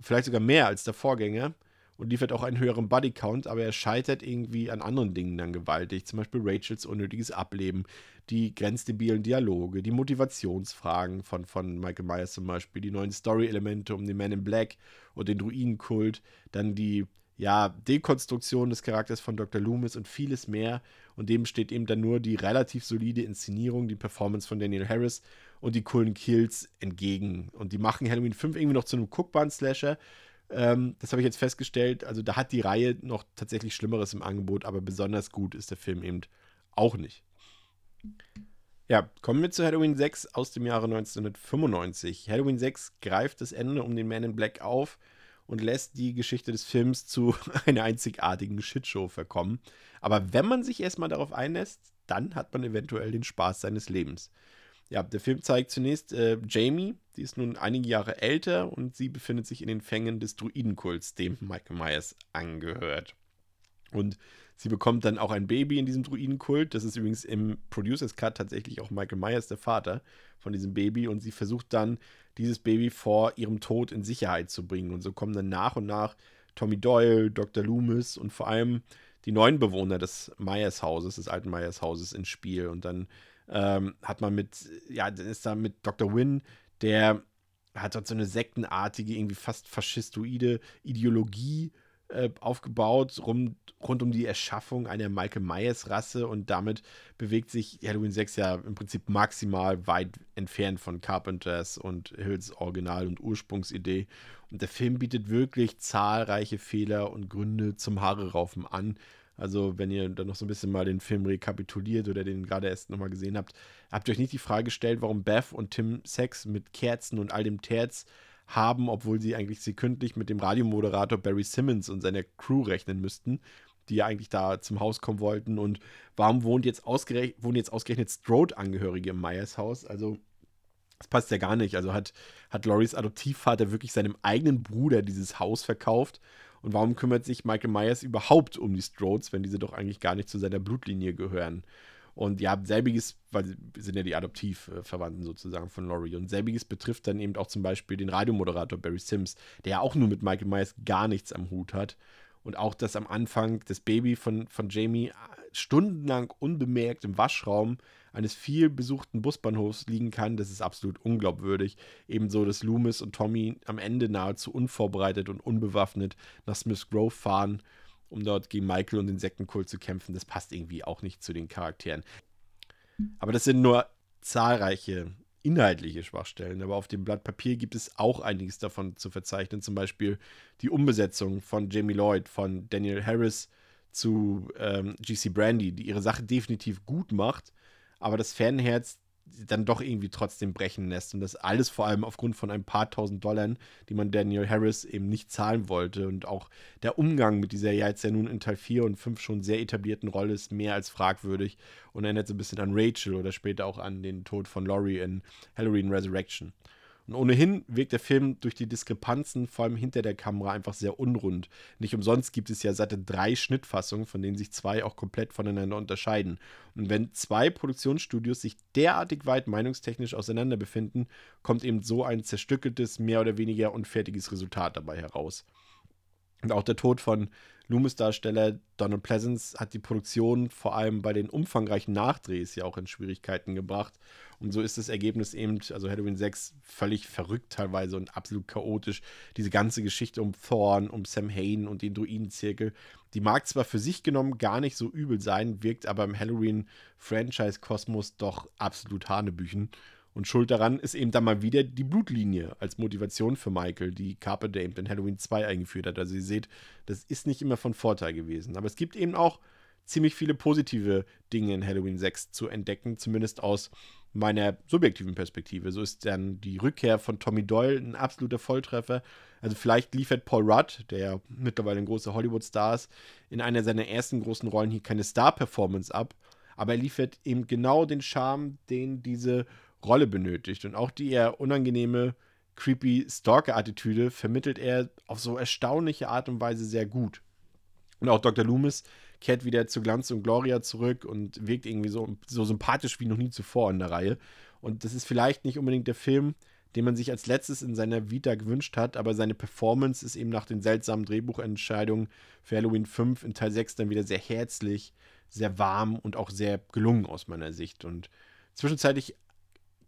Vielleicht sogar mehr als der Vorgänger und liefert auch einen höheren Bodycount, aber er scheitert irgendwie an anderen Dingen dann gewaltig. Zum Beispiel Rachels unnötiges Ableben, die grenzdebilen Dialoge, die Motivationsfragen von, von Michael Myers zum Beispiel, die neuen Story-Elemente um den Man in Black und den Druidenkult, dann die ja, Dekonstruktion des Charakters von Dr. Loomis und vieles mehr. Und dem steht eben dann nur die relativ solide Inszenierung, die Performance von Daniel Harris und die coolen Kills entgegen. Und die machen Halloween 5 irgendwie noch zu einem Cookbahn-Slasher, ähm, das habe ich jetzt festgestellt. Also da hat die Reihe noch tatsächlich Schlimmeres im Angebot, aber besonders gut ist der Film eben auch nicht. Ja, kommen wir zu Halloween 6 aus dem Jahre 1995. Halloween 6 greift das Ende um den Man in Black auf und lässt die Geschichte des Films zu <laughs> einer einzigartigen Shitshow verkommen. Aber wenn man sich erstmal darauf einlässt, dann hat man eventuell den Spaß seines Lebens. Ja, der Film zeigt zunächst äh, Jamie, die ist nun einige Jahre älter und sie befindet sich in den Fängen des Druidenkults, dem Michael Myers angehört. Und sie bekommt dann auch ein Baby in diesem Druidenkult. Das ist übrigens im Producers Cut tatsächlich auch Michael Myers, der Vater von diesem Baby. Und sie versucht dann, dieses Baby vor ihrem Tod in Sicherheit zu bringen. Und so kommen dann nach und nach Tommy Doyle, Dr. Loomis und vor allem die neuen Bewohner des Myers Hauses, des alten Myers Hauses ins Spiel. Und dann ähm, hat man mit, ja, ist da mit Dr. Wynn, der hat dort so eine sektenartige, irgendwie fast faschistoide Ideologie äh, aufgebaut, rum, rund um die Erschaffung einer Michael Myers-Rasse und damit bewegt sich Halloween 6 ja im Prinzip maximal weit entfernt von Carpenters und Hills Original- und Ursprungsidee. Und der Film bietet wirklich zahlreiche Fehler und Gründe zum Haare raufen an, also, wenn ihr dann noch so ein bisschen mal den Film rekapituliert oder den gerade erst nochmal gesehen habt, habt ihr euch nicht die Frage gestellt, warum Beth und Tim Sex mit Kerzen und all dem Terz haben, obwohl sie eigentlich sekündlich mit dem Radiomoderator Barry Simmons und seiner Crew rechnen müssten, die ja eigentlich da zum Haus kommen wollten. Und warum wohnt jetzt wohnen jetzt ausgerechnet Strode-Angehörige im Myers Haus? Also, das passt ja gar nicht. Also hat, hat Loris Adoptivvater wirklich seinem eigenen Bruder dieses Haus verkauft? Und warum kümmert sich Michael Myers überhaupt um die Strodes, wenn diese doch eigentlich gar nicht zu seiner Blutlinie gehören? Und ja, selbiges, weil sie sind ja die Adoptivverwandten sozusagen von Laurie. Und selbiges betrifft dann eben auch zum Beispiel den Radiomoderator Barry Sims, der ja auch nur mit Michael Myers gar nichts am Hut hat. Und auch, dass am Anfang das Baby von, von Jamie stundenlang unbemerkt im Waschraum eines viel besuchten Busbahnhofs liegen kann, das ist absolut unglaubwürdig. Ebenso, dass Loomis und Tommy am Ende nahezu unvorbereitet und unbewaffnet nach Smith Grove fahren um dort gegen Michael und den Sektenkult zu kämpfen. Das passt irgendwie auch nicht zu den Charakteren. Aber das sind nur zahlreiche inhaltliche Schwachstellen. Aber auf dem Blatt Papier gibt es auch einiges davon zu verzeichnen. Zum Beispiel die Umbesetzung von Jamie Lloyd, von Daniel Harris zu ähm, GC Brandy, die ihre Sache definitiv gut macht. Aber das Fanherz dann doch irgendwie trotzdem brechen lässt. Und das alles vor allem aufgrund von ein paar tausend Dollar, die man Daniel Harris eben nicht zahlen wollte. Und auch der Umgang mit dieser ja jetzt ja nun in Teil 4 und 5 schon sehr etablierten Rolle ist mehr als fragwürdig und erinnert so ein bisschen an Rachel oder später auch an den Tod von Laurie in Halloween Resurrection. Und ohnehin wirkt der Film durch die Diskrepanzen, vor allem hinter der Kamera, einfach sehr unrund. Nicht umsonst gibt es ja seit drei Schnittfassungen, von denen sich zwei auch komplett voneinander unterscheiden. Und wenn zwei Produktionsstudios sich derartig weit meinungstechnisch auseinander befinden, kommt eben so ein zerstückeltes, mehr oder weniger unfertiges Resultat dabei heraus. Und auch der Tod von Loomis-Darsteller Donald Pleasance hat die Produktion vor allem bei den umfangreichen Nachdrehs ja auch in Schwierigkeiten gebracht. Und so ist das Ergebnis eben, also Halloween 6, völlig verrückt teilweise und absolut chaotisch. Diese ganze Geschichte um Thorn, um Sam Hain und den Druidenzirkel, die mag zwar für sich genommen gar nicht so übel sein, wirkt aber im Halloween-Franchise-Kosmos doch absolut Hanebüchen. Und schuld daran ist eben dann mal wieder die Blutlinie als Motivation für Michael, die Carpe Dame in Halloween 2 eingeführt hat. Also ihr seht, das ist nicht immer von Vorteil gewesen. Aber es gibt eben auch ziemlich viele positive Dinge in Halloween 6 zu entdecken, zumindest aus meiner subjektiven Perspektive. So ist dann die Rückkehr von Tommy Doyle ein absoluter Volltreffer. Also vielleicht liefert Paul Rudd, der mittlerweile ein großer Hollywood-Star ist, in einer seiner ersten großen Rollen hier keine Star-Performance ab, aber er liefert eben genau den Charme, den diese Rolle benötigt. Und auch die eher unangenehme, creepy Stalker-Attitüde vermittelt er auf so erstaunliche Art und Weise sehr gut. Und auch Dr. Loomis kehrt wieder zu Glanz und Gloria zurück und wirkt irgendwie so, so sympathisch wie noch nie zuvor in der Reihe. Und das ist vielleicht nicht unbedingt der Film, den man sich als letztes in seiner Vita gewünscht hat, aber seine Performance ist eben nach den seltsamen Drehbuchentscheidungen für Halloween 5 in Teil 6 dann wieder sehr herzlich, sehr warm und auch sehr gelungen aus meiner Sicht. Und zwischenzeitlich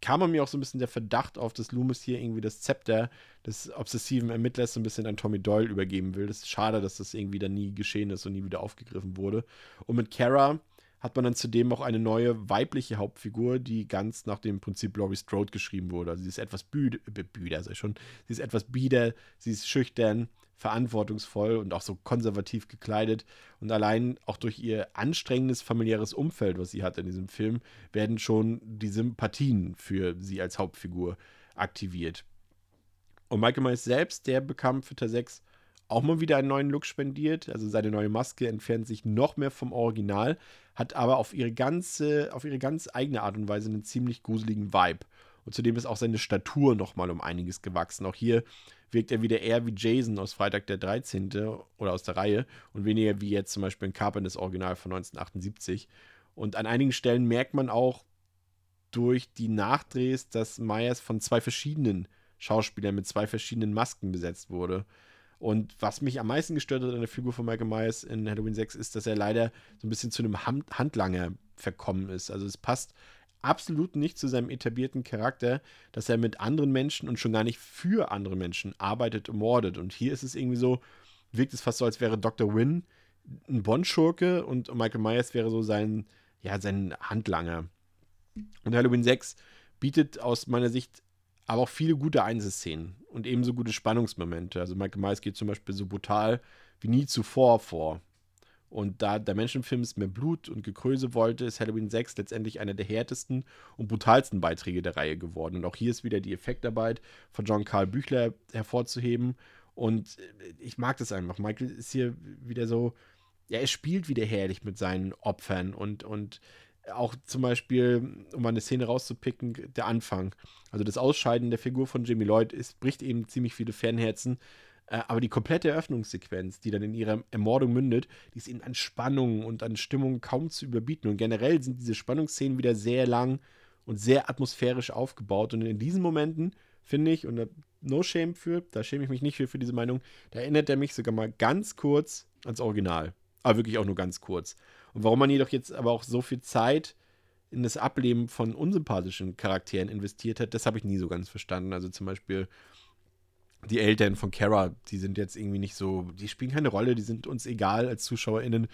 kam mir auch so ein bisschen der Verdacht auf, dass Loomis hier irgendwie das Zepter des obsessiven Ermittlers so ein bisschen an Tommy Doyle übergeben will. Das ist schade, dass das irgendwie dann nie geschehen ist und nie wieder aufgegriffen wurde. Und mit Kara hat man dann zudem auch eine neue weibliche Hauptfigur, die ganz nach dem Prinzip Laurie Strode geschrieben wurde. Also sie ist etwas büde, äh, büder, sei schon, sie ist etwas bieder, sie ist schüchtern, verantwortungsvoll und auch so konservativ gekleidet. Und allein auch durch ihr anstrengendes familiäres Umfeld, was sie hat in diesem Film, werden schon die Sympathien für sie als Hauptfigur aktiviert. Und Michael Myers selbst, der bekam für Teil 6 auch mal wieder einen neuen Look spendiert. Also seine neue Maske entfernt sich noch mehr vom Original, hat aber auf ihre ganze, auf ihre ganz eigene Art und Weise einen ziemlich gruseligen Vibe. Und zudem ist auch seine Statur noch mal um einiges gewachsen. Auch hier wirkt er wieder eher wie Jason aus Freitag der 13. oder aus der Reihe und weniger wie jetzt zum Beispiel in Carpenters Original von 1978. Und an einigen Stellen merkt man auch durch die Nachdrehs, dass Myers von zwei verschiedenen Schauspielern mit zwei verschiedenen Masken besetzt wurde. Und was mich am meisten gestört hat an der Figur von Michael Myers in Halloween 6 ist, dass er leider so ein bisschen zu einem Handlanger verkommen ist. Also es passt absolut nicht zu seinem etablierten Charakter, dass er mit anderen Menschen und schon gar nicht für andere Menschen arbeitet und mordet. Und hier ist es irgendwie so, wirkt es fast so, als wäre Dr. Wynn ein Bond-Schurke und Michael Myers wäre so sein, ja, sein Handlanger. Und Halloween 6 bietet aus meiner Sicht aber auch viele gute Einzelszenen und ebenso gute Spannungsmomente. Also Michael Myers geht zum Beispiel so brutal wie nie zuvor vor. Und da der Menschenfilm mehr Blut und Gekröse wollte, ist Halloween 6 letztendlich einer der härtesten und brutalsten Beiträge der Reihe geworden. Und auch hier ist wieder die Effektarbeit von John Carl Büchler hervorzuheben. Und äh, ich mag das einfach. Michael ist hier wieder so, ja, er spielt wieder herrlich mit seinen Opfern und, und auch zum Beispiel, um eine Szene rauszupicken, der Anfang. Also das Ausscheiden der Figur von Jimmy Lloyd ist, bricht eben ziemlich viele Fanherzen. Äh, aber die komplette Eröffnungssequenz, die dann in ihrer Ermordung mündet, die ist eben an Spannung und an Stimmung kaum zu überbieten. Und generell sind diese Spannungsszenen wieder sehr lang und sehr atmosphärisch aufgebaut. Und in diesen Momenten, finde ich, und da no shame für, da schäme ich mich nicht für, für diese Meinung, da erinnert er mich sogar mal ganz kurz ans Original. Aber wirklich auch nur ganz kurz. Und warum man jedoch jetzt aber auch so viel Zeit in das Ableben von unsympathischen Charakteren investiert hat, das habe ich nie so ganz verstanden. Also zum Beispiel die Eltern von Kara, die sind jetzt irgendwie nicht so, die spielen keine Rolle, die sind uns egal als ZuschauerInnen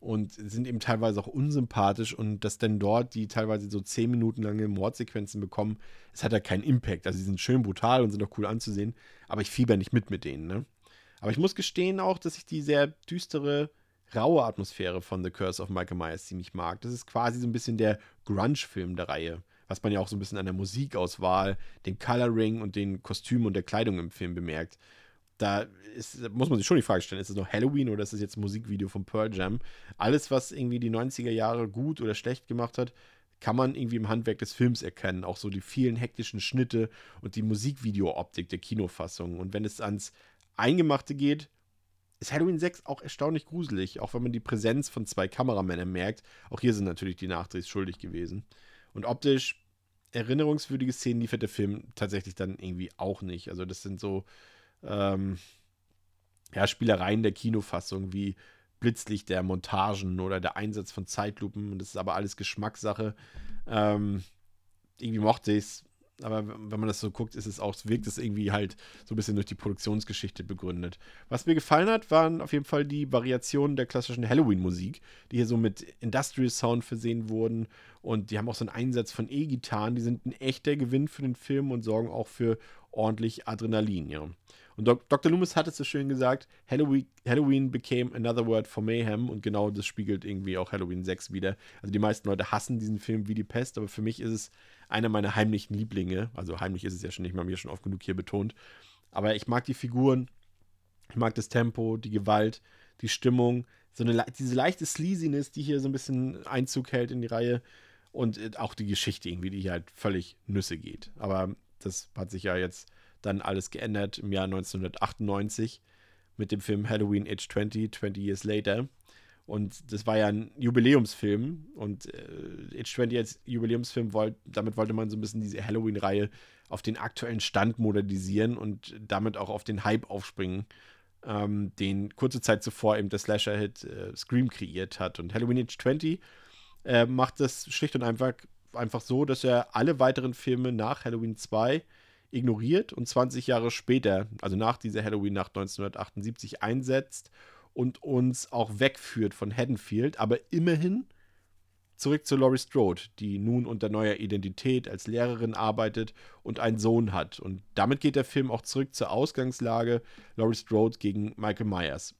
und sind eben teilweise auch unsympathisch und dass dann dort die teilweise so zehn Minuten lange Mordsequenzen bekommen, es hat ja keinen Impact. Also sie sind schön brutal und sind auch cool anzusehen, aber ich fieber nicht mit mit denen, ne? Aber ich muss gestehen auch, dass ich die sehr düstere, raue Atmosphäre von The Curse of Michael Myers ziemlich mag. Das ist quasi so ein bisschen der Grunge-Film der Reihe was man ja auch so ein bisschen an der Musikauswahl, dem Coloring und den Kostümen und der Kleidung im Film bemerkt. Da ist, muss man sich schon die Frage stellen, ist es noch Halloween oder ist es jetzt ein Musikvideo von Pearl Jam? Alles, was irgendwie die 90er Jahre gut oder schlecht gemacht hat, kann man irgendwie im Handwerk des Films erkennen. Auch so die vielen hektischen Schnitte und die Musikvideo-Optik der Kinofassung. Und wenn es ans Eingemachte geht, ist Halloween 6 auch erstaunlich gruselig, auch wenn man die Präsenz von zwei Kameramännern merkt. Auch hier sind natürlich die Nachdrehs schuldig gewesen. Und optisch erinnerungswürdige Szenen liefert der Film tatsächlich dann irgendwie auch nicht. Also das sind so ähm, ja, Spielereien der Kinofassung wie Blitzlicht der Montagen oder der Einsatz von Zeitlupen. Und das ist aber alles Geschmackssache. Ähm, irgendwie mochte ich es aber wenn man das so guckt, ist es auch, wirkt es irgendwie halt so ein bisschen durch die Produktionsgeschichte begründet. Was mir gefallen hat, waren auf jeden Fall die Variationen der klassischen Halloween-Musik, die hier so mit Industrial Sound versehen wurden. Und die haben auch so einen Einsatz von E-Gitarren, die sind ein echter Gewinn für den Film und sorgen auch für ordentlich Adrenalin, ja. Und Dr. Loomis hat es so schön gesagt, Halloween, Halloween became another word for mayhem und genau das spiegelt irgendwie auch Halloween 6 wieder. Also die meisten Leute hassen diesen Film wie die Pest, aber für mich ist es einer meiner heimlichen Lieblinge. Also heimlich ist es ja schon nicht, mal mir schon oft genug hier betont. Aber ich mag die Figuren, ich mag das Tempo, die Gewalt, die Stimmung, so eine, diese leichte Sleasiness, die hier so ein bisschen Einzug hält in die Reihe und äh, auch die Geschichte irgendwie, die hier halt völlig Nüsse geht. Aber das hat sich ja jetzt dann alles geändert im Jahr 1998 mit dem Film Halloween Age 20, 20 Years Later. Und das war ja ein Jubiläumsfilm und äh, Age 20 als Jubiläumsfilm, wollt, damit wollte man so ein bisschen diese Halloween-Reihe auf den aktuellen Stand modernisieren und damit auch auf den Hype aufspringen, ähm, den kurze Zeit zuvor eben der Slasher-Hit äh, Scream kreiert hat. Und Halloween Age 20 äh, macht das schlicht und einfach, einfach so, dass er alle weiteren Filme nach Halloween 2 ignoriert und 20 Jahre später, also nach dieser Halloween-Nacht 1978, einsetzt und uns auch wegführt von Haddonfield, aber immerhin zurück zu Laurie Strode, die nun unter neuer Identität als Lehrerin arbeitet und einen Sohn hat. Und damit geht der Film auch zurück zur Ausgangslage Laurie Strode gegen Michael Myers.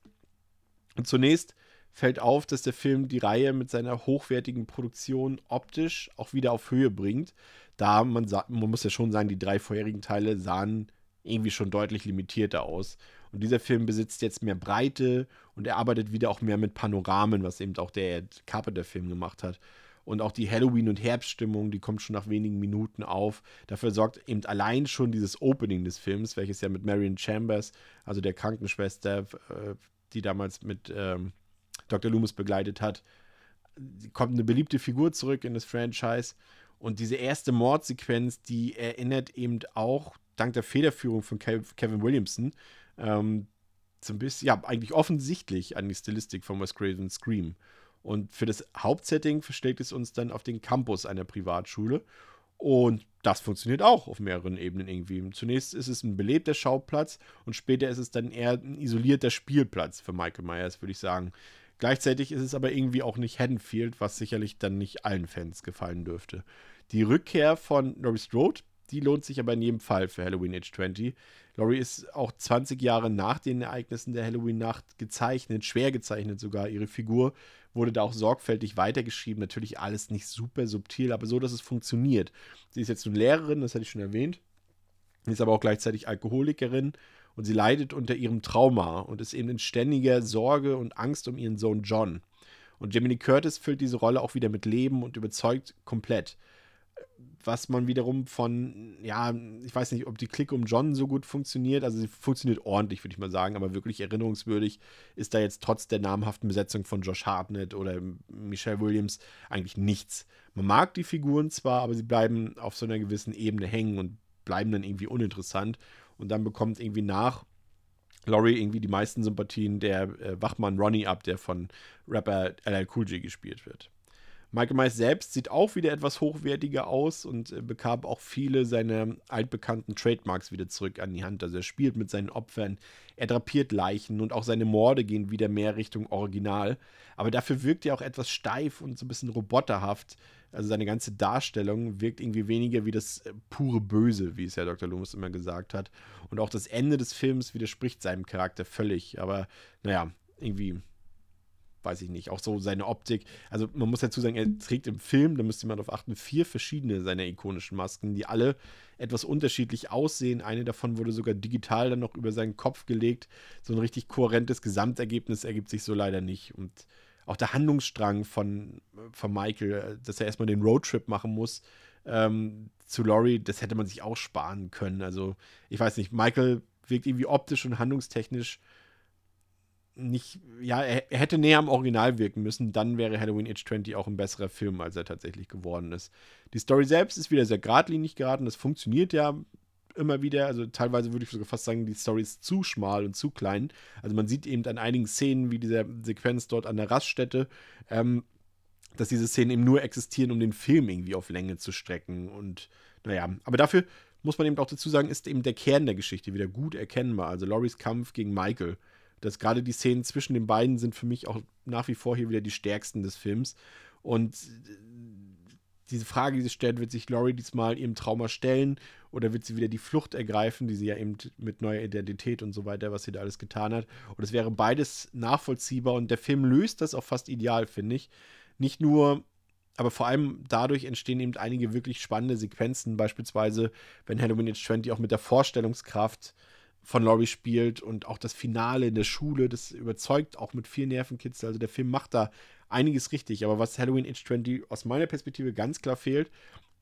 Und zunächst fällt auf, dass der Film die Reihe mit seiner hochwertigen Produktion optisch auch wieder auf Höhe bringt. Da man, man muss ja schon sagen, die drei vorherigen Teile sahen irgendwie schon deutlich limitierter aus. Und dieser Film besitzt jetzt mehr Breite und er arbeitet wieder auch mehr mit Panoramen, was eben auch der Carpenter-Film gemacht hat. Und auch die Halloween- und Herbststimmung, die kommt schon nach wenigen Minuten auf. Dafür sorgt eben allein schon dieses Opening des Films, welches ja mit Marion Chambers, also der Krankenschwester, äh, die damals mit ähm, Dr. Loomis begleitet hat, kommt eine beliebte Figur zurück in das Franchise. Und diese erste Mordsequenz, die erinnert eben auch dank der Federführung von Kevin Williamson ähm, so bisschen, ja, eigentlich offensichtlich an die Stilistik von Wes Craven's Scream. Und für das Hauptsetting versteckt es uns dann auf den Campus einer Privatschule. Und das funktioniert auch auf mehreren Ebenen irgendwie. Zunächst ist es ein belebter Schauplatz und später ist es dann eher ein isolierter Spielplatz für Michael Myers, würde ich sagen. Gleichzeitig ist es aber irgendwie auch nicht Haddonfield, was sicherlich dann nicht allen Fans gefallen dürfte. Die Rückkehr von Laurie Strode die lohnt sich aber in jedem Fall für Halloween Age 20. Laurie ist auch 20 Jahre nach den Ereignissen der Halloween-Nacht gezeichnet, schwer gezeichnet sogar. Ihre Figur wurde da auch sorgfältig weitergeschrieben. Natürlich alles nicht super subtil, aber so, dass es funktioniert. Sie ist jetzt eine Lehrerin, das hatte ich schon erwähnt. Sie ist aber auch gleichzeitig Alkoholikerin und sie leidet unter ihrem Trauma und ist eben in ständiger Sorge und Angst um ihren Sohn John. Und Lee Curtis füllt diese Rolle auch wieder mit Leben und überzeugt komplett was man wiederum von, ja, ich weiß nicht, ob die Clique um John so gut funktioniert. Also sie funktioniert ordentlich, würde ich mal sagen, aber wirklich erinnerungswürdig ist da jetzt trotz der namhaften Besetzung von Josh Hartnett oder Michelle Williams eigentlich nichts. Man mag die Figuren zwar, aber sie bleiben auf so einer gewissen Ebene hängen und bleiben dann irgendwie uninteressant. Und dann bekommt irgendwie nach Laurie irgendwie die meisten Sympathien der äh, Wachmann Ronnie ab, der von Rapper LL Cool J gespielt wird. Michael Myers selbst sieht auch wieder etwas hochwertiger aus und äh, bekam auch viele seiner altbekannten Trademarks wieder zurück an die Hand. Also er spielt mit seinen Opfern, er drapiert Leichen und auch seine Morde gehen wieder mehr Richtung Original. Aber dafür wirkt er auch etwas steif und so ein bisschen roboterhaft. Also seine ganze Darstellung wirkt irgendwie weniger wie das äh, pure Böse, wie es ja Dr. Loomis immer gesagt hat. Und auch das Ende des Films widerspricht seinem Charakter völlig. Aber naja, irgendwie weiß ich nicht, auch so seine Optik. Also man muss dazu sagen, er trägt im Film, da müsste man darauf achten, vier verschiedene seiner ikonischen Masken, die alle etwas unterschiedlich aussehen. Eine davon wurde sogar digital dann noch über seinen Kopf gelegt. So ein richtig kohärentes Gesamtergebnis ergibt sich so leider nicht. Und auch der Handlungsstrang von, von Michael, dass er erstmal den Roadtrip machen muss ähm, zu Laurie, das hätte man sich auch sparen können. Also ich weiß nicht, Michael wirkt irgendwie optisch und handlungstechnisch nicht, ja, er, hätte näher am Original wirken müssen, dann wäre Halloween Age 20 auch ein besserer Film, als er tatsächlich geworden ist. Die Story selbst ist wieder sehr geradlinig geraten, das funktioniert ja immer wieder, also teilweise würde ich sogar fast sagen, die Story ist zu schmal und zu klein. Also man sieht eben an einigen Szenen, wie dieser Sequenz dort an der Raststätte, ähm, dass diese Szenen eben nur existieren, um den Film irgendwie auf Länge zu strecken und naja, aber dafür muss man eben auch dazu sagen, ist eben der Kern der Geschichte wieder gut erkennbar. Also Loris Kampf gegen Michael dass gerade die Szenen zwischen den beiden sind für mich auch nach wie vor hier wieder die stärksten des Films. Und äh, diese Frage, die sie stellt, wird sich Laurie diesmal ihrem Trauma stellen oder wird sie wieder die Flucht ergreifen, die sie ja eben mit neuer Identität und so weiter, was sie da alles getan hat. Und es wäre beides nachvollziehbar und der Film löst das auch fast ideal, finde ich. Nicht nur, aber vor allem dadurch entstehen eben einige wirklich spannende Sequenzen, beispielsweise wenn Halloween Age 20 auch mit der Vorstellungskraft von Laurie spielt und auch das Finale in der Schule, das überzeugt auch mit viel Nervenkitzel. Also der Film macht da einiges richtig. Aber was Halloween Age 20 aus meiner Perspektive ganz klar fehlt,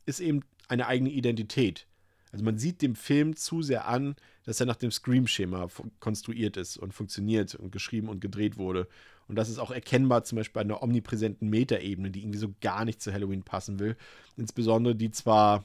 ist eben eine eigene Identität. Also man sieht dem Film zu sehr an, dass er nach dem Scream-Schema konstruiert ist und funktioniert und geschrieben und gedreht wurde. Und das ist auch erkennbar zum Beispiel bei einer omnipräsenten Metaebene, die irgendwie so gar nicht zu Halloween passen will. Insbesondere die zwar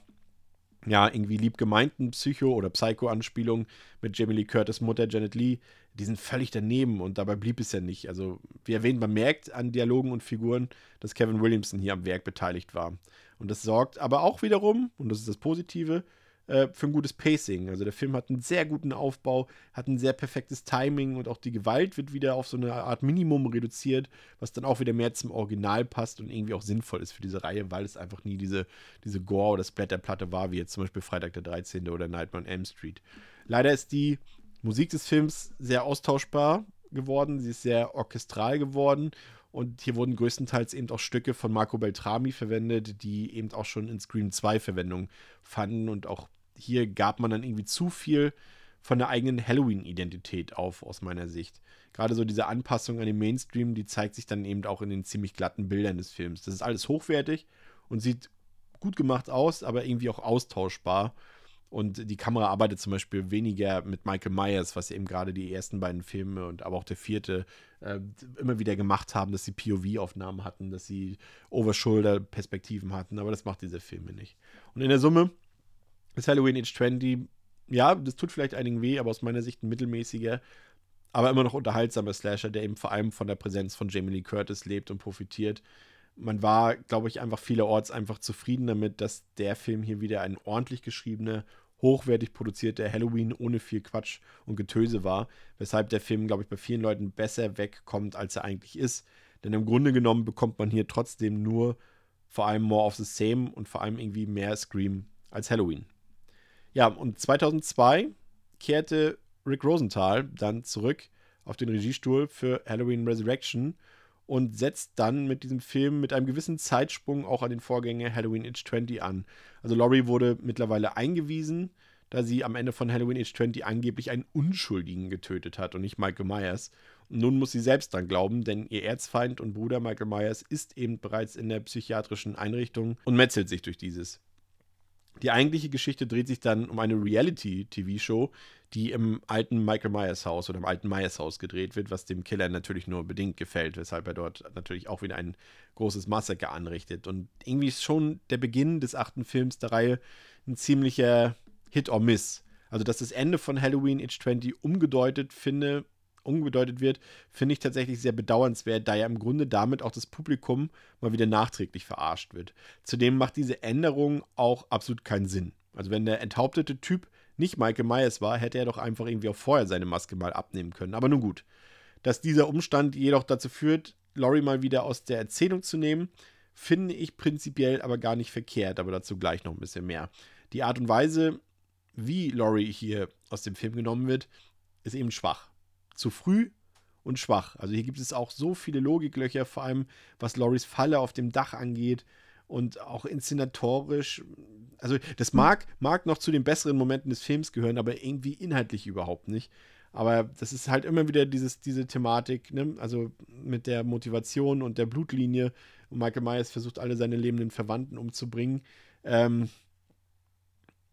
ja, irgendwie lieb gemeinten Psycho- oder Psycho-Anspielungen mit Jamie Lee Curtis Mutter Janet Lee, die sind völlig daneben und dabei blieb es ja nicht. Also, wie erwähnt, man merkt an Dialogen und Figuren, dass Kevin Williamson hier am Werk beteiligt war. Und das sorgt aber auch wiederum, und das ist das Positive, äh, für ein gutes Pacing. Also der Film hat einen sehr guten Aufbau, hat ein sehr perfektes Timing und auch die Gewalt wird wieder auf so eine Art Minimum reduziert, was dann auch wieder mehr zum Original passt und irgendwie auch sinnvoll ist für diese Reihe, weil es einfach nie diese, diese Gore- oder Splatterplatte war, wie jetzt zum Beispiel Freitag der 13. oder Nightmare on Elm Street. Leider ist die Musik des Films sehr austauschbar geworden, sie ist sehr orchestral geworden und hier wurden größtenteils eben auch Stücke von Marco Beltrami verwendet, die eben auch schon in Scream 2 Verwendung fanden und auch hier gab man dann irgendwie zu viel von der eigenen Halloween-Identität auf, aus meiner Sicht. Gerade so diese Anpassung an den Mainstream, die zeigt sich dann eben auch in den ziemlich glatten Bildern des Films. Das ist alles hochwertig und sieht gut gemacht aus, aber irgendwie auch austauschbar. Und die Kamera arbeitet zum Beispiel weniger mit Michael Myers, was eben gerade die ersten beiden Filme und aber auch der vierte äh, immer wieder gemacht haben, dass sie POV-Aufnahmen hatten, dass sie Overshoulder-Perspektiven hatten, aber das macht diese Filme nicht. Und in der Summe ist Halloween Age 20, ja, das tut vielleicht einigen weh, aber aus meiner Sicht ein mittelmäßiger, aber immer noch unterhaltsamer Slasher, der eben vor allem von der Präsenz von Jamie Lee Curtis lebt und profitiert. Man war, glaube ich, einfach vielerorts einfach zufrieden damit, dass der Film hier wieder ein ordentlich geschriebener, hochwertig produzierter Halloween ohne viel Quatsch und Getöse war, weshalb der Film, glaube ich, bei vielen Leuten besser wegkommt, als er eigentlich ist. Denn im Grunde genommen bekommt man hier trotzdem nur vor allem more of the same und vor allem irgendwie mehr Scream als Halloween. Ja, und 2002 kehrte Rick Rosenthal dann zurück auf den Regiestuhl für Halloween Resurrection und setzt dann mit diesem Film mit einem gewissen Zeitsprung auch an den Vorgänger Halloween Age 20 an. Also Laurie wurde mittlerweile eingewiesen, da sie am Ende von Halloween Age 20 angeblich einen Unschuldigen getötet hat und nicht Michael Myers. Und nun muss sie selbst dran glauben, denn ihr Erzfeind und Bruder Michael Myers ist eben bereits in der psychiatrischen Einrichtung und metzelt sich durch dieses. Die eigentliche Geschichte dreht sich dann um eine Reality-TV-Show, die im alten Michael Myers Haus oder im alten Myers Haus gedreht wird, was dem Killer natürlich nur bedingt gefällt, weshalb er dort natürlich auch wieder ein großes Massaker anrichtet. Und irgendwie ist schon der Beginn des achten Films der Reihe ein ziemlicher Hit or Miss. Also, dass das Ende von Halloween Age 20 umgedeutet finde, umgedeutet wird, finde ich tatsächlich sehr bedauernswert, da ja im Grunde damit auch das Publikum mal wieder nachträglich verarscht wird. Zudem macht diese Änderung auch absolut keinen Sinn. Also wenn der enthauptete Typ nicht Michael Myers war, hätte er doch einfach irgendwie auch vorher seine Maske mal abnehmen können. Aber nun gut. Dass dieser Umstand jedoch dazu führt, Laurie mal wieder aus der Erzählung zu nehmen, finde ich prinzipiell aber gar nicht verkehrt, aber dazu gleich noch ein bisschen mehr. Die Art und Weise, wie Laurie hier aus dem Film genommen wird, ist eben schwach. Zu früh und schwach. Also hier gibt es auch so viele Logiklöcher, vor allem was Loris Falle auf dem Dach angeht und auch inszenatorisch. Also das mag, mag noch zu den besseren Momenten des Films gehören, aber irgendwie inhaltlich überhaupt nicht. Aber das ist halt immer wieder dieses, diese Thematik, ne? also mit der Motivation und der Blutlinie. Und Michael Myers versucht alle seine lebenden Verwandten umzubringen. Ähm,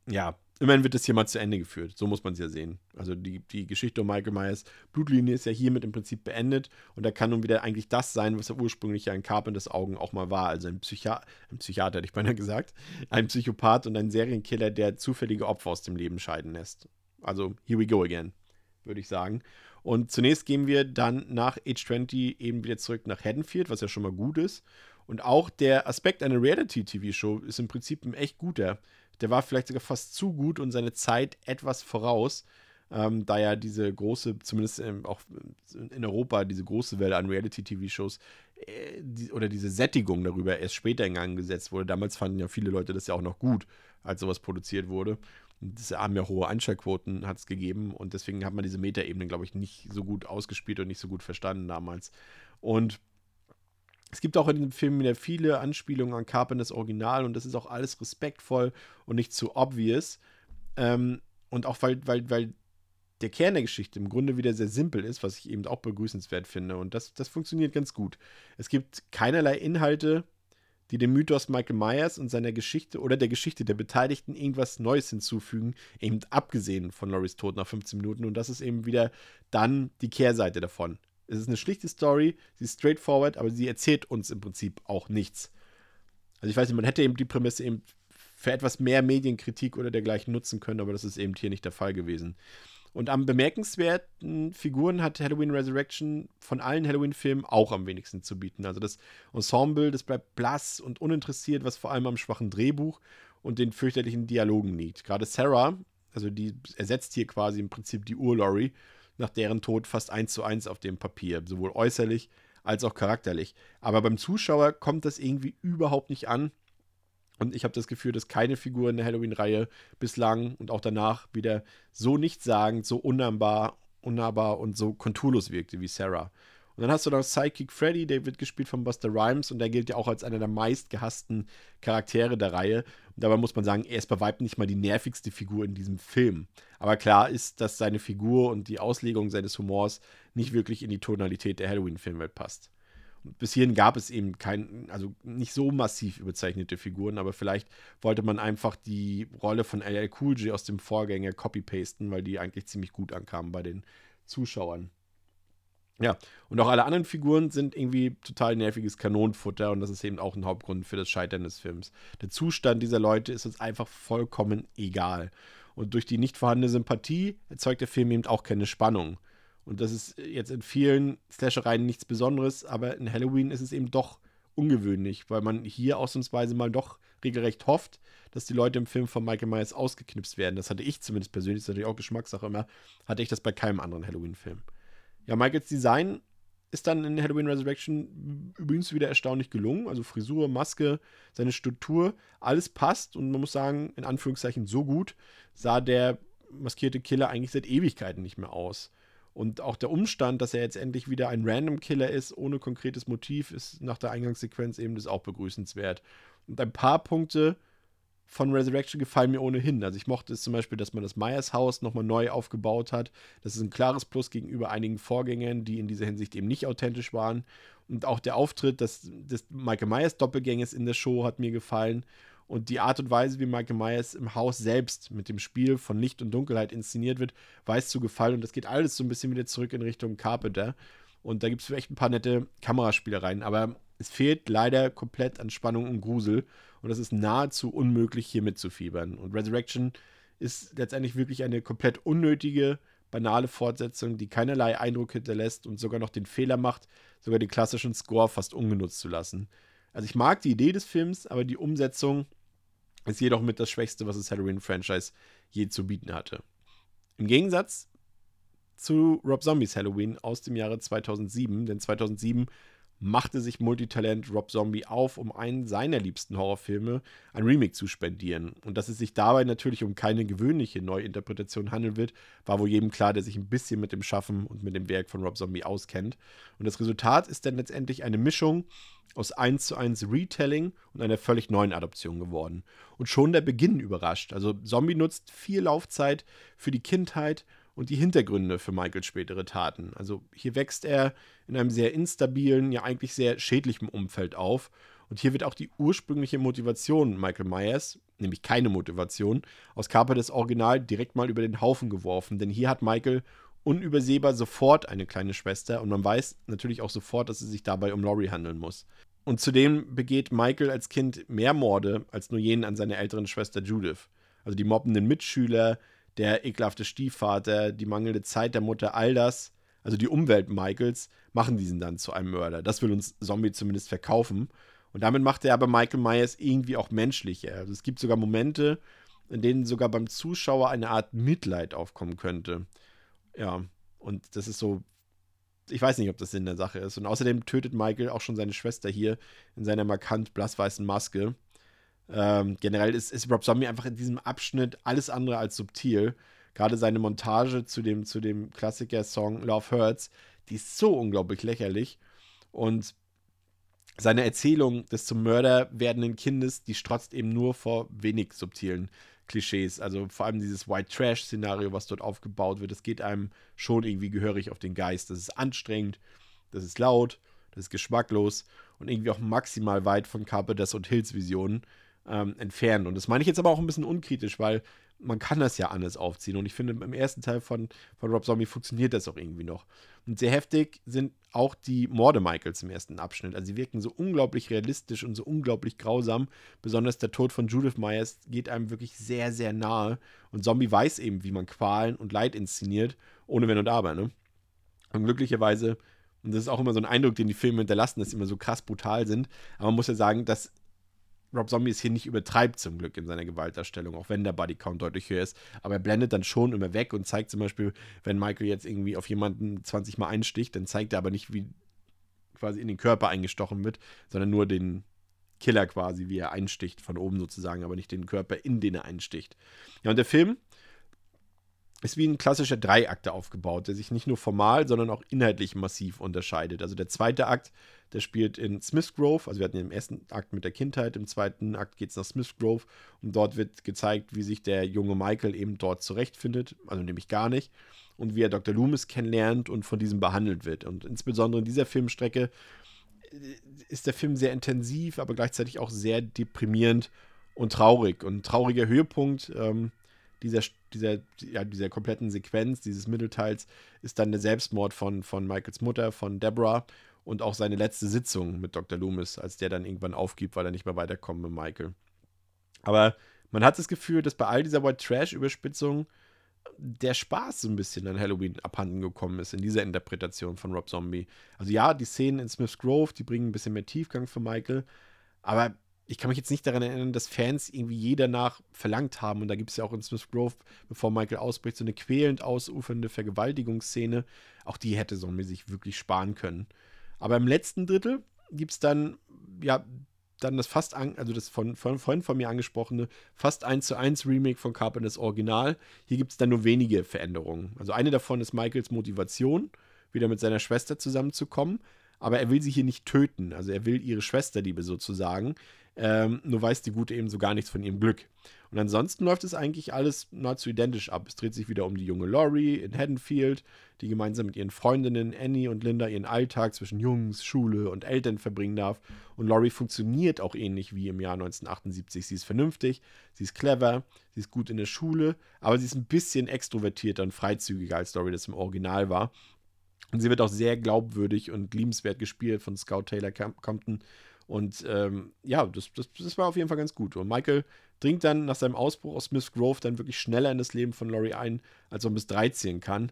ja, immerhin wird das hier mal zu Ende geführt. So muss man es ja sehen. Also die, die Geschichte um Michael Myers Blutlinie ist ja hiermit im Prinzip beendet und da kann nun wieder eigentlich das sein, was er ursprünglich ja in Carpenters Augen auch mal war. Also ein, Psychi ein Psychiater, hätte ich beinahe gesagt. Ein Psychopath und ein Serienkiller, der zufällige Opfer aus dem Leben scheiden lässt. Also here we go again, würde ich sagen. Und zunächst gehen wir dann nach Age 20 eben wieder zurück nach Haddonfield, was ja schon mal gut ist. Und auch der Aspekt einer Reality-TV-Show ist im Prinzip ein echt guter der war vielleicht sogar fast zu gut und seine Zeit etwas voraus, ähm, da ja diese große, zumindest ähm, auch in Europa, diese große Welle an Reality-TV-Shows äh, die, oder diese Sättigung darüber erst später in Gang gesetzt wurde. Damals fanden ja viele Leute das ja auch noch gut, als sowas produziert wurde. Das haben ja hohe Einschaltquoten hat es gegeben und deswegen hat man diese Metaebene, glaube ich, nicht so gut ausgespielt und nicht so gut verstanden damals. Und es gibt auch in dem Film wieder viele Anspielungen an Carpenters Original und das ist auch alles respektvoll und nicht zu obvious. Ähm, und auch weil, weil, weil der Kern der Geschichte im Grunde wieder sehr simpel ist, was ich eben auch begrüßenswert finde. Und das, das funktioniert ganz gut. Es gibt keinerlei Inhalte, die dem Mythos Michael Myers und seiner Geschichte oder der Geschichte der Beteiligten irgendwas Neues hinzufügen, eben abgesehen von Loris Tod nach 15 Minuten. Und das ist eben wieder dann die Kehrseite davon. Es ist eine schlichte Story, sie ist straightforward, aber sie erzählt uns im Prinzip auch nichts. Also ich weiß nicht, man hätte eben die Prämisse eben für etwas mehr Medienkritik oder dergleichen nutzen können, aber das ist eben hier nicht der Fall gewesen. Und am bemerkenswerten Figuren hat Halloween Resurrection von allen Halloween-Filmen auch am wenigsten zu bieten. Also das Ensemble, das bleibt blass und uninteressiert, was vor allem am schwachen Drehbuch und den fürchterlichen Dialogen liegt. Gerade Sarah, also die ersetzt hier quasi im Prinzip die Ur-Laurie nach deren Tod fast eins zu eins auf dem Papier, sowohl äußerlich als auch charakterlich. Aber beim Zuschauer kommt das irgendwie überhaupt nicht an. Und ich habe das Gefühl, dass keine Figur in der Halloween-Reihe bislang und auch danach wieder so nichtssagend, so unnahbar, unnahbar und so konturlos wirkte wie Sarah. Und dann hast du noch Psychic Freddy, der wird gespielt von Buster Rhymes und der gilt ja auch als einer der meistgehassten Charaktere der Reihe. Und dabei muss man sagen, er ist bei Weitem nicht mal die nervigste Figur in diesem Film. Aber klar ist, dass seine Figur und die Auslegung seines Humors nicht wirklich in die Tonalität der Halloween-Filmwelt passt. Und bis hierhin gab es eben kein, also nicht so massiv überzeichnete Figuren, aber vielleicht wollte man einfach die Rolle von LL Cool J aus dem Vorgänger copy-pasten, weil die eigentlich ziemlich gut ankamen bei den Zuschauern. Ja, und auch alle anderen Figuren sind irgendwie total nerviges Kanonenfutter und das ist eben auch ein Hauptgrund für das Scheitern des Films. Der Zustand dieser Leute ist uns einfach vollkommen egal. Und durch die nicht vorhandene Sympathie erzeugt der Film eben auch keine Spannung. Und das ist jetzt in vielen Slashereien nichts Besonderes, aber in Halloween ist es eben doch ungewöhnlich, weil man hier ausnahmsweise mal doch regelrecht hofft, dass die Leute im Film von Michael Myers ausgeknipst werden. Das hatte ich zumindest persönlich, das ist natürlich auch Geschmackssache immer, hatte ich das bei keinem anderen Halloween-Film. Ja, Michaels Design ist dann in Halloween Resurrection übrigens wieder erstaunlich gelungen. Also Frisur, Maske, seine Struktur, alles passt und man muss sagen, in Anführungszeichen so gut sah der maskierte Killer eigentlich seit Ewigkeiten nicht mehr aus. Und auch der Umstand, dass er jetzt endlich wieder ein Random Killer ist, ohne konkretes Motiv, ist nach der Eingangssequenz eben das auch begrüßenswert. Und ein paar Punkte von Resurrection gefallen mir ohnehin. Also ich mochte es zum Beispiel, dass man das Myers Haus nochmal neu aufgebaut hat. Das ist ein klares Plus gegenüber einigen Vorgängern, die in dieser Hinsicht eben nicht authentisch waren. Und auch der Auftritt des, des Michael Myers Doppelgängers in der Show hat mir gefallen. Und die Art und Weise, wie Michael Myers im Haus selbst mit dem Spiel von Licht und Dunkelheit inszeniert wird, weiß zu gefallen. Und das geht alles so ein bisschen wieder zurück in Richtung Carpenter. Und da gibt es echt ein paar nette Kameraspielereien. Aber es fehlt leider komplett an Spannung und Grusel. Und es ist nahezu unmöglich, hier mitzufiebern. Und Resurrection ist letztendlich wirklich eine komplett unnötige, banale Fortsetzung, die keinerlei Eindruck hinterlässt und sogar noch den Fehler macht, sogar den klassischen Score fast ungenutzt zu lassen. Also ich mag die Idee des Films, aber die Umsetzung ist jedoch mit das Schwächste, was das Halloween-Franchise je zu bieten hatte. Im Gegensatz zu Rob Zombies Halloween aus dem Jahre 2007, denn 2007 machte sich Multitalent Rob Zombie auf, um einen seiner liebsten Horrorfilme ein Remake zu spendieren. Und dass es sich dabei natürlich um keine gewöhnliche Neuinterpretation handeln wird, war wohl jedem klar, der sich ein bisschen mit dem Schaffen und mit dem Werk von Rob Zombie auskennt. Und das Resultat ist dann letztendlich eine Mischung aus 1 zu 1 Retelling und einer völlig neuen Adaption geworden. Und schon der Beginn überrascht. Also Zombie nutzt viel Laufzeit für die Kindheit und die Hintergründe für Michaels spätere Taten. Also hier wächst er in einem sehr instabilen, ja eigentlich sehr schädlichen Umfeld auf. Und hier wird auch die ursprüngliche Motivation Michael Myers, nämlich keine Motivation, aus Carpenters Original direkt mal über den Haufen geworfen. Denn hier hat Michael unübersehbar sofort eine kleine Schwester und man weiß natürlich auch sofort, dass es sich dabei um Laurie handeln muss. Und zudem begeht Michael als Kind mehr Morde als nur jenen an seiner älteren Schwester Judith. Also die mobbenden Mitschüler, der ekelhafte Stiefvater, die mangelnde Zeit der Mutter, all das, also die Umwelt Michaels, machen diesen dann zu einem Mörder. Das will uns Zombie zumindest verkaufen. Und damit macht er aber Michael Myers irgendwie auch menschlicher. Also es gibt sogar Momente, in denen sogar beim Zuschauer eine Art Mitleid aufkommen könnte. Ja, und das ist so, ich weiß nicht, ob das Sinn der Sache ist. Und außerdem tötet Michael auch schon seine Schwester hier in seiner markant blassweißen Maske. Ähm, generell ist, ist Rob Zombie einfach in diesem Abschnitt alles andere als subtil. Gerade seine Montage zu dem, zu dem Klassiker-Song Love Hurts, die ist so unglaublich lächerlich. Und seine Erzählung des zum Mörder werdenden Kindes, die strotzt eben nur vor wenig subtilen Klischees. Also vor allem dieses White Trash-Szenario, was dort aufgebaut wird, das geht einem schon irgendwie gehörig auf den Geist. Das ist anstrengend, das ist laut, das ist geschmacklos und irgendwie auch maximal weit von Carpenters und Hills Visionen ähm, entfernt. Und das meine ich jetzt aber auch ein bisschen unkritisch, weil man kann das ja anders aufziehen. Und ich finde, im ersten Teil von, von Rob Zombie funktioniert das auch irgendwie noch. Und sehr heftig sind auch die Morde Michaels im ersten Abschnitt. Also sie wirken so unglaublich realistisch und so unglaublich grausam. Besonders der Tod von Judith Myers geht einem wirklich sehr, sehr nahe. Und Zombie weiß eben, wie man Qualen und Leid inszeniert, ohne Wenn und Aber. Ne? Und glücklicherweise, und das ist auch immer so ein Eindruck, den die Filme hinterlassen, dass sie immer so krass brutal sind. Aber man muss ja sagen, dass Rob Zombie es hier nicht übertreibt zum Glück in seiner Gewaltdarstellung, auch wenn der Bodycount deutlich höher ist. Aber er blendet dann schon immer weg und zeigt zum Beispiel, wenn Michael jetzt irgendwie auf jemanden 20 Mal einsticht, dann zeigt er aber nicht, wie quasi in den Körper eingestochen wird, sondern nur den Killer quasi, wie er einsticht, von oben sozusagen, aber nicht den Körper, in den er einsticht. Ja, und der Film ist wie ein klassischer Dreiakte aufgebaut, der sich nicht nur formal, sondern auch inhaltlich massiv unterscheidet. Also der zweite Akt, der spielt in Smith Grove, also wir hatten im ersten Akt mit der Kindheit, im zweiten Akt geht es nach Smith Grove und dort wird gezeigt, wie sich der junge Michael eben dort zurechtfindet, also nämlich gar nicht, und wie er Dr. Loomis kennenlernt und von diesem behandelt wird. Und insbesondere in dieser Filmstrecke äh, ist der Film sehr intensiv, aber gleichzeitig auch sehr deprimierend und traurig. Und ein trauriger Höhepunkt ähm, dieser, dieser, ja, dieser kompletten Sequenz, dieses Mittelteils, ist dann der Selbstmord von, von Michaels Mutter, von Deborah und auch seine letzte Sitzung mit Dr. Loomis, als der dann irgendwann aufgibt, weil er nicht mehr weiterkommt mit Michael. Aber man hat das Gefühl, dass bei all dieser White Trash-Überspitzung der Spaß so ein bisschen an Halloween abhanden gekommen ist in dieser Interpretation von Rob Zombie. Also ja, die Szenen in Smith's Grove, die bringen ein bisschen mehr Tiefgang für Michael, aber ich kann mich jetzt nicht daran erinnern, dass Fans irgendwie je danach verlangt haben. Und da gibt es ja auch in Smith Grove, bevor Michael ausbricht, so eine quälend ausufernde Vergewaltigungsszene. Auch die hätte Zombie sich wirklich sparen können. Aber im letzten Drittel gibt es dann, ja, dann das fast, an, also das von, von vorhin von mir angesprochene, fast 1 zu 1 Remake von Carpenters Original. Hier gibt es dann nur wenige Veränderungen. Also eine davon ist Michaels Motivation, wieder mit seiner Schwester zusammenzukommen. Aber er will sie hier nicht töten. Also er will ihre Schwesterliebe sozusagen. Ähm, nur weiß die Gute eben so gar nichts von ihrem Glück. Und ansonsten läuft es eigentlich alles nahezu identisch ab. Es dreht sich wieder um die junge Laurie in Haddonfield, die gemeinsam mit ihren Freundinnen Annie und Linda ihren Alltag zwischen Jungs, Schule und Eltern verbringen darf. Und Laurie funktioniert auch ähnlich wie im Jahr 1978. Sie ist vernünftig, sie ist clever, sie ist gut in der Schule, aber sie ist ein bisschen extrovertierter und freizügiger als Laurie das im Original war. Und sie wird auch sehr glaubwürdig und liebenswert gespielt von Scout Taylor Compton. Und ähm, ja, das, das, das, war auf jeden Fall ganz gut. Und Michael dringt dann nach seinem Ausbruch aus Smith Grove dann wirklich schneller in das Leben von Laurie ein, als man bis 13 kann.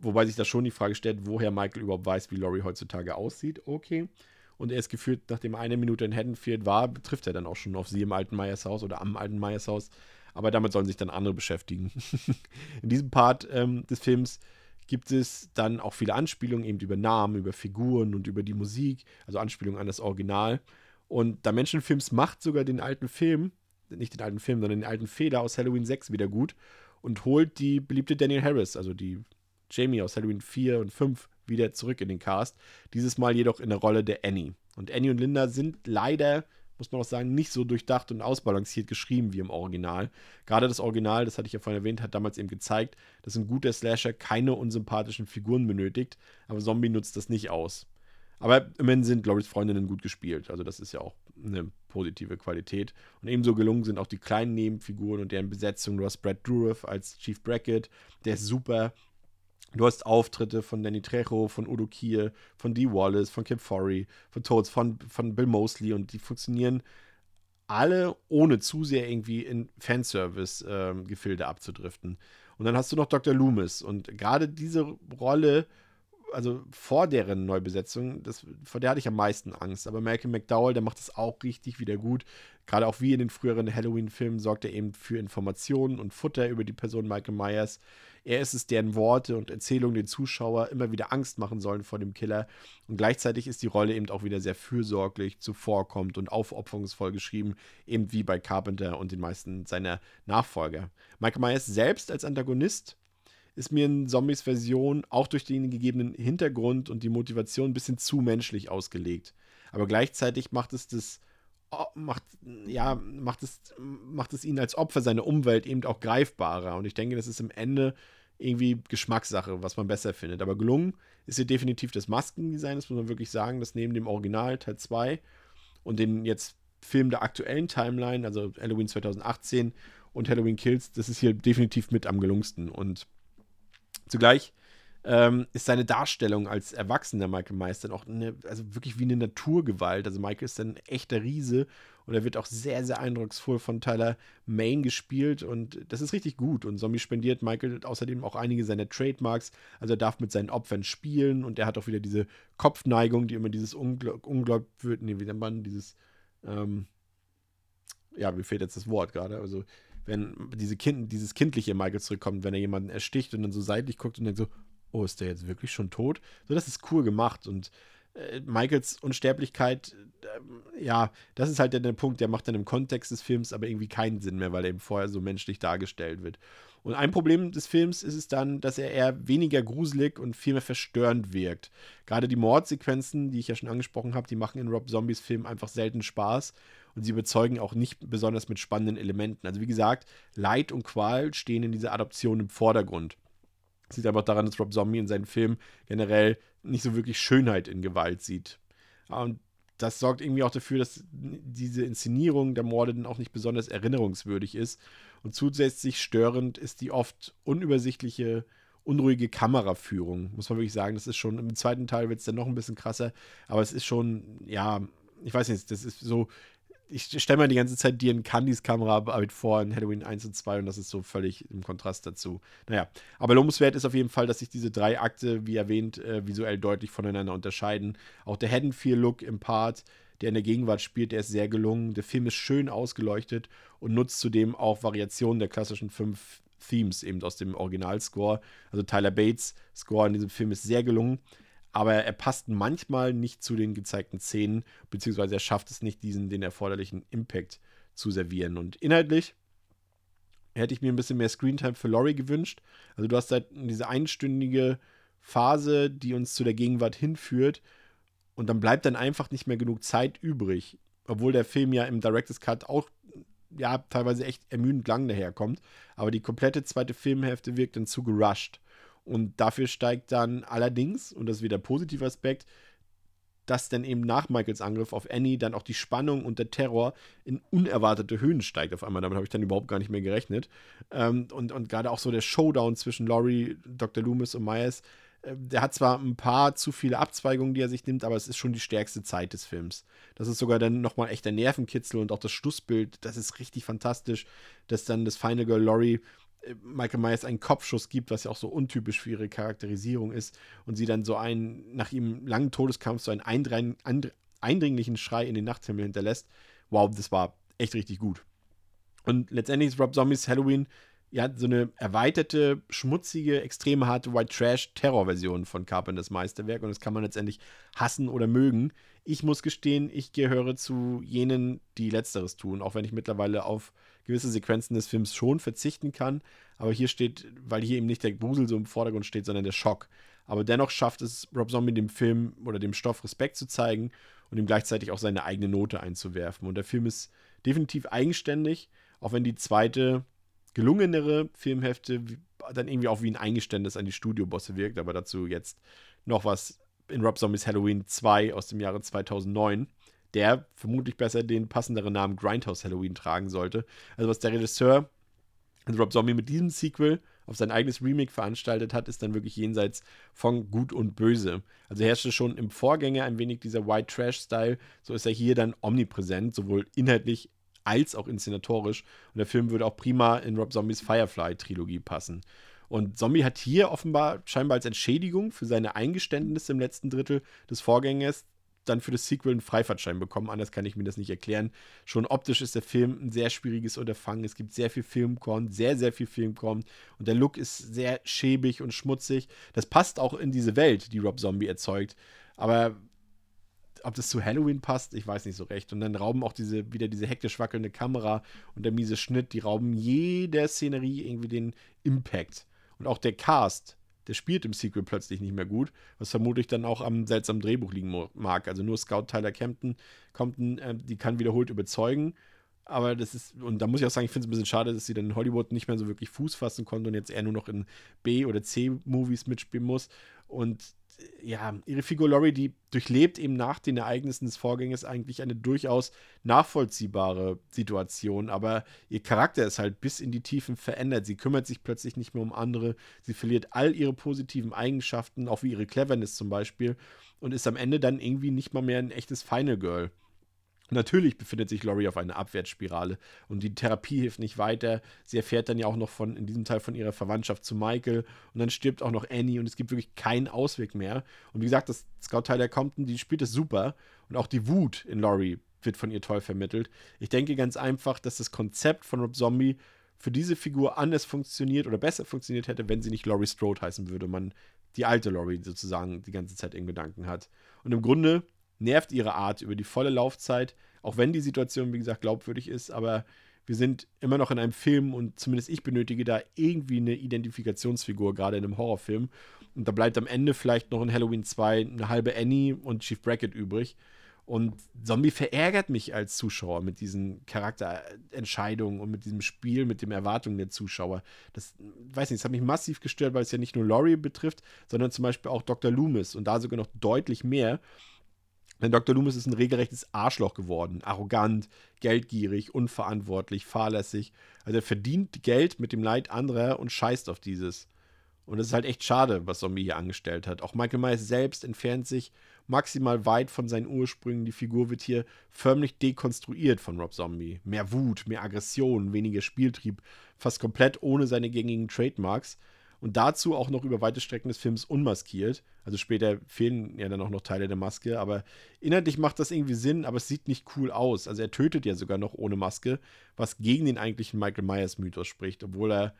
Wobei sich da schon die Frage stellt, woher Michael überhaupt weiß, wie Laurie heutzutage aussieht. Okay. Und er ist geführt, nachdem er eine Minute in Haddonfield war, betrifft er dann auch schon auf sie im alten Meyers Haus oder am alten Meyers Haus. Aber damit sollen sich dann andere beschäftigen. <laughs> in diesem Part ähm, des Films gibt es dann auch viele Anspielungen eben über Namen, über Figuren und über die Musik, also Anspielungen an das Original. Und da Menschenfilms macht sogar den alten Film, nicht den alten Film, sondern den alten Fehler aus Halloween 6 wieder gut und holt die beliebte Daniel Harris, also die Jamie aus Halloween 4 und 5, wieder zurück in den Cast. Dieses Mal jedoch in der Rolle der Annie. Und Annie und Linda sind leider muss man auch sagen, nicht so durchdacht und ausbalanciert geschrieben wie im Original. Gerade das Original, das hatte ich ja vorhin erwähnt, hat damals eben gezeigt, dass ein guter Slasher keine unsympathischen Figuren benötigt, aber Zombie nutzt das nicht aus. Aber immerhin sind Loris Freundinnen gut gespielt, also das ist ja auch eine positive Qualität. Und ebenso gelungen sind auch die kleinen Nebenfiguren und deren Besetzung. Du hast Brad Dourif als Chief Brackett, der ist super. Du hast Auftritte von Danny Trejo, von Udo Kier, von Dee Wallace, von Kim Forey, von Toads, von, von Bill Mosley und die funktionieren alle ohne zu sehr irgendwie in Fanservice-Gefilde ähm, abzudriften. Und dann hast du noch Dr. Loomis und gerade diese Rolle, also vor deren Neubesetzung, das, vor der hatte ich am meisten Angst. Aber Malcolm McDowell, der macht das auch richtig wieder gut. Gerade auch wie in den früheren Halloween-Filmen sorgt er eben für Informationen und Futter über die Person Michael Myers. Er ist es, deren Worte und Erzählungen den Zuschauer immer wieder Angst machen sollen vor dem Killer. Und gleichzeitig ist die Rolle eben auch wieder sehr fürsorglich, zuvorkommt und aufopferungsvoll geschrieben, eben wie bei Carpenter und den meisten seiner Nachfolger. Michael Myers selbst als Antagonist ist mir in Zombies Version auch durch den gegebenen Hintergrund und die Motivation ein bisschen zu menschlich ausgelegt. Aber gleichzeitig macht es das macht, ja, macht es, macht es ihn als Opfer seiner Umwelt eben auch greifbarer. Und ich denke, das ist im Ende irgendwie Geschmackssache, was man besser findet. Aber gelungen ist hier definitiv das Maskendesign, das muss man wirklich sagen, dass neben dem Original Teil 2 und den jetzt Film der aktuellen Timeline, also Halloween 2018 und Halloween Kills, das ist hier definitiv mit am gelungensten. Und zugleich ähm, ist seine Darstellung als erwachsener Michael Myers dann auch eine, also wirklich wie eine Naturgewalt. Also Michael ist dann ein echter Riese und er wird auch sehr, sehr eindrucksvoll von Tyler Main gespielt und das ist richtig gut. Und Zombie spendiert Michael außerdem auch einige seiner Trademarks. Also er darf mit seinen Opfern spielen und er hat auch wieder diese Kopfneigung, die immer dieses Unglaub, Unglaub wird, nee, wie nennt man, dieses, ähm, ja, mir fehlt jetzt das Wort gerade, also wenn diese kind, dieses kindliche Michael zurückkommt, wenn er jemanden ersticht und dann so seitlich guckt und denkt so, oh, ist der jetzt wirklich schon tot? So, das ist cool gemacht und äh, Michaels Unsterblichkeit, äh, ja, das ist halt der, der, Punkt, der macht dann im Kontext des Films aber irgendwie keinen Sinn mehr, weil er eben vorher so menschlich dargestellt wird. Und ein Problem des Films ist es dann, dass er eher weniger gruselig und viel mehr verstörend wirkt. Gerade die Mordsequenzen, die ich ja schon angesprochen habe, die machen in Rob Zombies Film einfach selten Spaß und sie überzeugen auch nicht besonders mit spannenden Elementen. Also wie gesagt, Leid und Qual stehen in dieser Adoption im Vordergrund. Das liegt einfach daran, dass Rob Zombie in seinen Filmen generell nicht so wirklich Schönheit in Gewalt sieht. Und das sorgt irgendwie auch dafür, dass diese Inszenierung der Morde dann auch nicht besonders erinnerungswürdig ist. Und zusätzlich störend ist die oft unübersichtliche, unruhige Kameraführung, muss man wirklich sagen. Das ist schon, im zweiten Teil wird es dann noch ein bisschen krasser, aber es ist schon, ja, ich weiß nicht, das ist so ich stelle mir die ganze Zeit dir in Candys Kameraarbeit vor in Halloween 1 und 2 und das ist so völlig im Kontrast dazu. Naja, aber lobenswert ist auf jeden Fall, dass sich diese drei Akte, wie erwähnt, äh, visuell deutlich voneinander unterscheiden. Auch der Haddonfield-Look im Part, der in der Gegenwart spielt, der ist sehr gelungen. Der Film ist schön ausgeleuchtet und nutzt zudem auch Variationen der klassischen fünf Themes eben aus dem Originalscore. Also Tyler Bates Score in diesem Film ist sehr gelungen. Aber er passt manchmal nicht zu den gezeigten Szenen, beziehungsweise er schafft es nicht, diesen den erforderlichen Impact zu servieren. Und inhaltlich hätte ich mir ein bisschen mehr Screentime für Laurie gewünscht. Also du hast halt diese einstündige Phase, die uns zu der Gegenwart hinführt und dann bleibt dann einfach nicht mehr genug Zeit übrig, obwohl der Film ja im Director's Cut auch ja teilweise echt ermüdend lang daherkommt, aber die komplette zweite Filmhälfte wirkt dann zu gerusht. Und dafür steigt dann allerdings, und das ist wieder ein positiver Aspekt, dass dann eben nach Michaels Angriff auf Annie dann auch die Spannung und der Terror in unerwartete Höhen steigt auf einmal. Damit habe ich dann überhaupt gar nicht mehr gerechnet. Ähm, und und gerade auch so der Showdown zwischen Laurie, Dr. Loomis und Myers, äh, der hat zwar ein paar zu viele Abzweigungen, die er sich nimmt, aber es ist schon die stärkste Zeit des Films. Das ist sogar dann nochmal echt der Nervenkitzel und auch das Schlussbild, das ist richtig fantastisch, dass dann das Final Girl Laurie Michael Myers einen Kopfschuss gibt, was ja auch so untypisch für ihre Charakterisierung ist, und sie dann so einen, nach ihrem langen Todeskampf, so einen eindringlichen Schrei in den Nachthimmel hinterlässt. Wow, das war echt richtig gut. Und letztendlich ist Rob Zombies Halloween ja so eine erweiterte, schmutzige, extrem harte White Trash Terror-Version von Carpenters Meisterwerk und das kann man letztendlich hassen oder mögen. Ich muss gestehen, ich gehöre zu jenen, die Letzteres tun, auch wenn ich mittlerweile auf gewisse Sequenzen des Films schon verzichten kann. Aber hier steht, weil hier eben nicht der Grusel so im Vordergrund steht, sondern der Schock. Aber dennoch schafft es Rob Zombie dem Film oder dem Stoff Respekt zu zeigen und ihm gleichzeitig auch seine eigene Note einzuwerfen. Und der Film ist definitiv eigenständig, auch wenn die zweite, gelungenere Filmhälfte dann irgendwie auch wie ein Eingeständnis an die Studiobosse wirkt. Aber dazu jetzt noch was in Rob Zombies Halloween 2 aus dem Jahre 2009 der vermutlich besser den passenderen Namen Grindhouse Halloween tragen sollte. Also was der Regisseur Rob Zombie mit diesem Sequel auf sein eigenes Remake veranstaltet hat, ist dann wirklich jenseits von Gut und Böse. Also herrschte schon im Vorgänger ein wenig dieser White Trash-Style, so ist er hier dann omnipräsent, sowohl inhaltlich als auch inszenatorisch. Und der Film würde auch prima in Rob Zombies Firefly-Trilogie passen. Und Zombie hat hier offenbar scheinbar als Entschädigung für seine Eingeständnisse im letzten Drittel des Vorgängers dann für das Sequel einen Freifahrtschein bekommen. Anders kann ich mir das nicht erklären. Schon optisch ist der Film ein sehr schwieriges Unterfangen. Es gibt sehr viel Filmkorn, sehr, sehr viel Filmkorn. Und der Look ist sehr schäbig und schmutzig. Das passt auch in diese Welt, die Rob Zombie erzeugt. Aber ob das zu Halloween passt, ich weiß nicht so recht. Und dann rauben auch diese, wieder diese hektisch wackelnde Kamera und der miese Schnitt, die rauben jeder Szenerie irgendwie den Impact. Und auch der Cast der spielt im Sequel plötzlich nicht mehr gut, was vermutlich dann auch am seltsamen Drehbuch liegen mag. Also nur Scout Tyler Campton kommt, äh, die kann wiederholt überzeugen. Aber das ist, und da muss ich auch sagen, ich finde es ein bisschen schade, dass sie dann in Hollywood nicht mehr so wirklich Fuß fassen konnte und jetzt eher nur noch in B- oder C-Movies mitspielen muss. Und ja, ihre Figur Laurie, die durchlebt eben nach den Ereignissen des Vorgängers eigentlich eine durchaus nachvollziehbare Situation, aber ihr Charakter ist halt bis in die Tiefen verändert. Sie kümmert sich plötzlich nicht mehr um andere, sie verliert all ihre positiven Eigenschaften, auch wie ihre Cleverness zum Beispiel, und ist am Ende dann irgendwie nicht mal mehr ein echtes Final Girl. Natürlich befindet sich Laurie auf einer Abwärtsspirale und die Therapie hilft nicht weiter. Sie erfährt dann ja auch noch von, in diesem Teil von ihrer Verwandtschaft zu Michael und dann stirbt auch noch Annie und es gibt wirklich keinen Ausweg mehr. Und wie gesagt, das Scout Tyler Compton, die spielt es super und auch die Wut in Laurie wird von ihr toll vermittelt. Ich denke ganz einfach, dass das Konzept von Rob Zombie für diese Figur anders funktioniert oder besser funktioniert hätte, wenn sie nicht Laurie Strode heißen würde, man die alte Laurie sozusagen die ganze Zeit in Gedanken hat. Und im Grunde nervt ihre Art über die volle Laufzeit, auch wenn die Situation, wie gesagt, glaubwürdig ist, aber wir sind immer noch in einem Film und zumindest ich benötige da irgendwie eine Identifikationsfigur, gerade in einem Horrorfilm. Und da bleibt am Ende vielleicht noch in Halloween 2 eine halbe Annie und Chief Brackett übrig. Und Zombie verärgert mich als Zuschauer mit diesen Charakterentscheidungen und mit diesem Spiel, mit den Erwartungen der Zuschauer. Das, weiß nicht, das hat mich massiv gestört, weil es ja nicht nur Laurie betrifft, sondern zum Beispiel auch Dr. Loomis und da sogar noch deutlich mehr. Denn Dr. Loomis ist ein regelrechtes Arschloch geworden. Arrogant, geldgierig, unverantwortlich, fahrlässig. Also er verdient Geld mit dem Leid anderer und scheißt auf dieses. Und es ist halt echt schade, was Zombie hier angestellt hat. Auch Michael Myers selbst entfernt sich maximal weit von seinen Ursprüngen. Die Figur wird hier förmlich dekonstruiert von Rob Zombie. Mehr Wut, mehr Aggression, weniger Spieltrieb, fast komplett ohne seine gängigen Trademarks und dazu auch noch über weite Strecken des Films unmaskiert. Also später fehlen ja dann auch noch Teile der Maske, aber inhaltlich macht das irgendwie Sinn, aber es sieht nicht cool aus. Also er tötet ja sogar noch ohne Maske, was gegen den eigentlichen Michael Myers Mythos spricht, obwohl er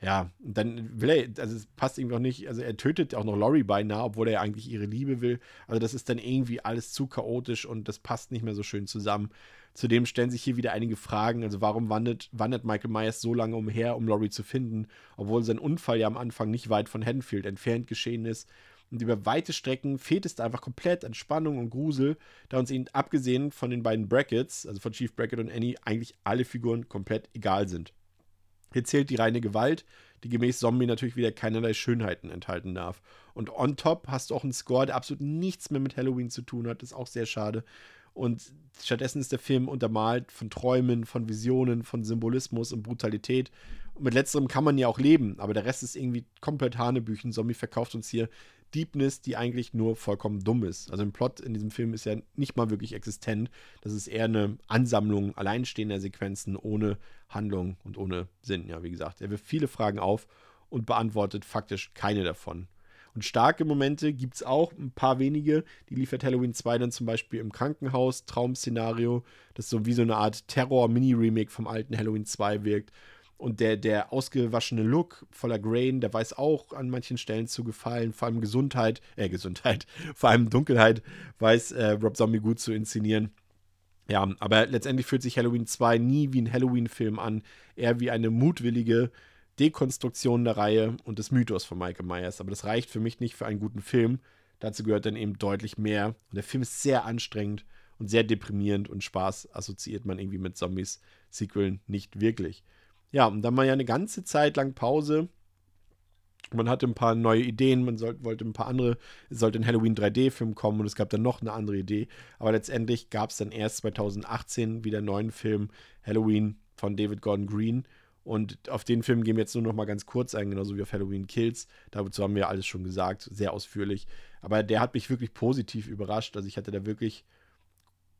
ja, dann will er, also es passt irgendwie auch nicht, also er tötet auch noch Laurie beinahe, obwohl er eigentlich ihre Liebe will. Also das ist dann irgendwie alles zu chaotisch und das passt nicht mehr so schön zusammen. Zudem stellen sich hier wieder einige Fragen. Also warum wandert, wandert Michael Myers so lange umher, um Laurie zu finden, obwohl sein Unfall ja am Anfang nicht weit von Haddonfield entfernt geschehen ist. Und über weite Strecken fehlt es da einfach komplett an Spannung und Grusel, da uns ihnen abgesehen von den beiden Brackets, also von Chief Brackett und Annie, eigentlich alle Figuren komplett egal sind. Hier zählt die reine Gewalt, die gemäß Zombie natürlich wieder keinerlei Schönheiten enthalten darf. Und on top hast du auch einen Score, der absolut nichts mehr mit Halloween zu tun hat. Das ist auch sehr schade. Und stattdessen ist der Film untermalt von Träumen, von Visionen, von Symbolismus und Brutalität. Und mit letzterem kann man ja auch leben, aber der Rest ist irgendwie komplett Hanebüchen. Zombie verkauft uns hier Deepness, die eigentlich nur vollkommen dumm ist. Also ein Plot in diesem Film ist ja nicht mal wirklich existent. Das ist eher eine Ansammlung alleinstehender Sequenzen ohne Handlung und ohne Sinn. Ja, wie gesagt, er wirft viele Fragen auf und beantwortet faktisch keine davon. Und starke Momente gibt es auch, ein paar wenige. Die liefert Halloween 2 dann zum Beispiel im Krankenhaus, Traum-Szenario, das so wie so eine Art Terror-Mini-Remake vom alten Halloween 2 wirkt. Und der, der ausgewaschene Look voller Grain, der weiß auch an manchen Stellen zu gefallen. Vor allem Gesundheit, äh, Gesundheit, <laughs> vor allem Dunkelheit weiß äh, Rob Zombie gut zu inszenieren. Ja, aber letztendlich fühlt sich Halloween 2 nie wie ein Halloween-Film an, eher wie eine mutwillige Dekonstruktion der Reihe und des Mythos von Michael Myers. Aber das reicht für mich nicht für einen guten Film. Dazu gehört dann eben deutlich mehr. Und der Film ist sehr anstrengend und sehr deprimierend und Spaß assoziiert man irgendwie mit Zombies Sequeln nicht wirklich. Ja, und dann war ja eine ganze Zeit lang Pause. Man hatte ein paar neue Ideen, man sollte, wollte ein paar andere, es sollte ein Halloween 3D-Film kommen und es gab dann noch eine andere Idee. Aber letztendlich gab es dann erst 2018 wieder einen neuen Film, Halloween von David Gordon Green. Und auf den Film gehen wir jetzt nur noch mal ganz kurz ein, genauso wie auf Halloween Kills. Dazu haben wir alles schon gesagt, sehr ausführlich. Aber der hat mich wirklich positiv überrascht. Also ich hatte da wirklich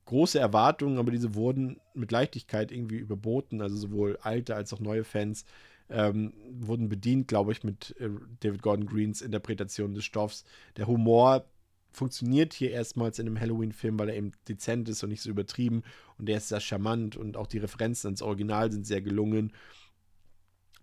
große Erwartungen, aber diese wurden mit Leichtigkeit irgendwie überboten. Also sowohl alte als auch neue Fans ähm, wurden bedient, glaube ich, mit äh, David Gordon Greens Interpretation des Stoffs. Der Humor funktioniert hier erstmals in einem Halloween-Film, weil er eben dezent ist und nicht so übertrieben. Und der ist sehr charmant und auch die Referenzen ins Original sind sehr gelungen.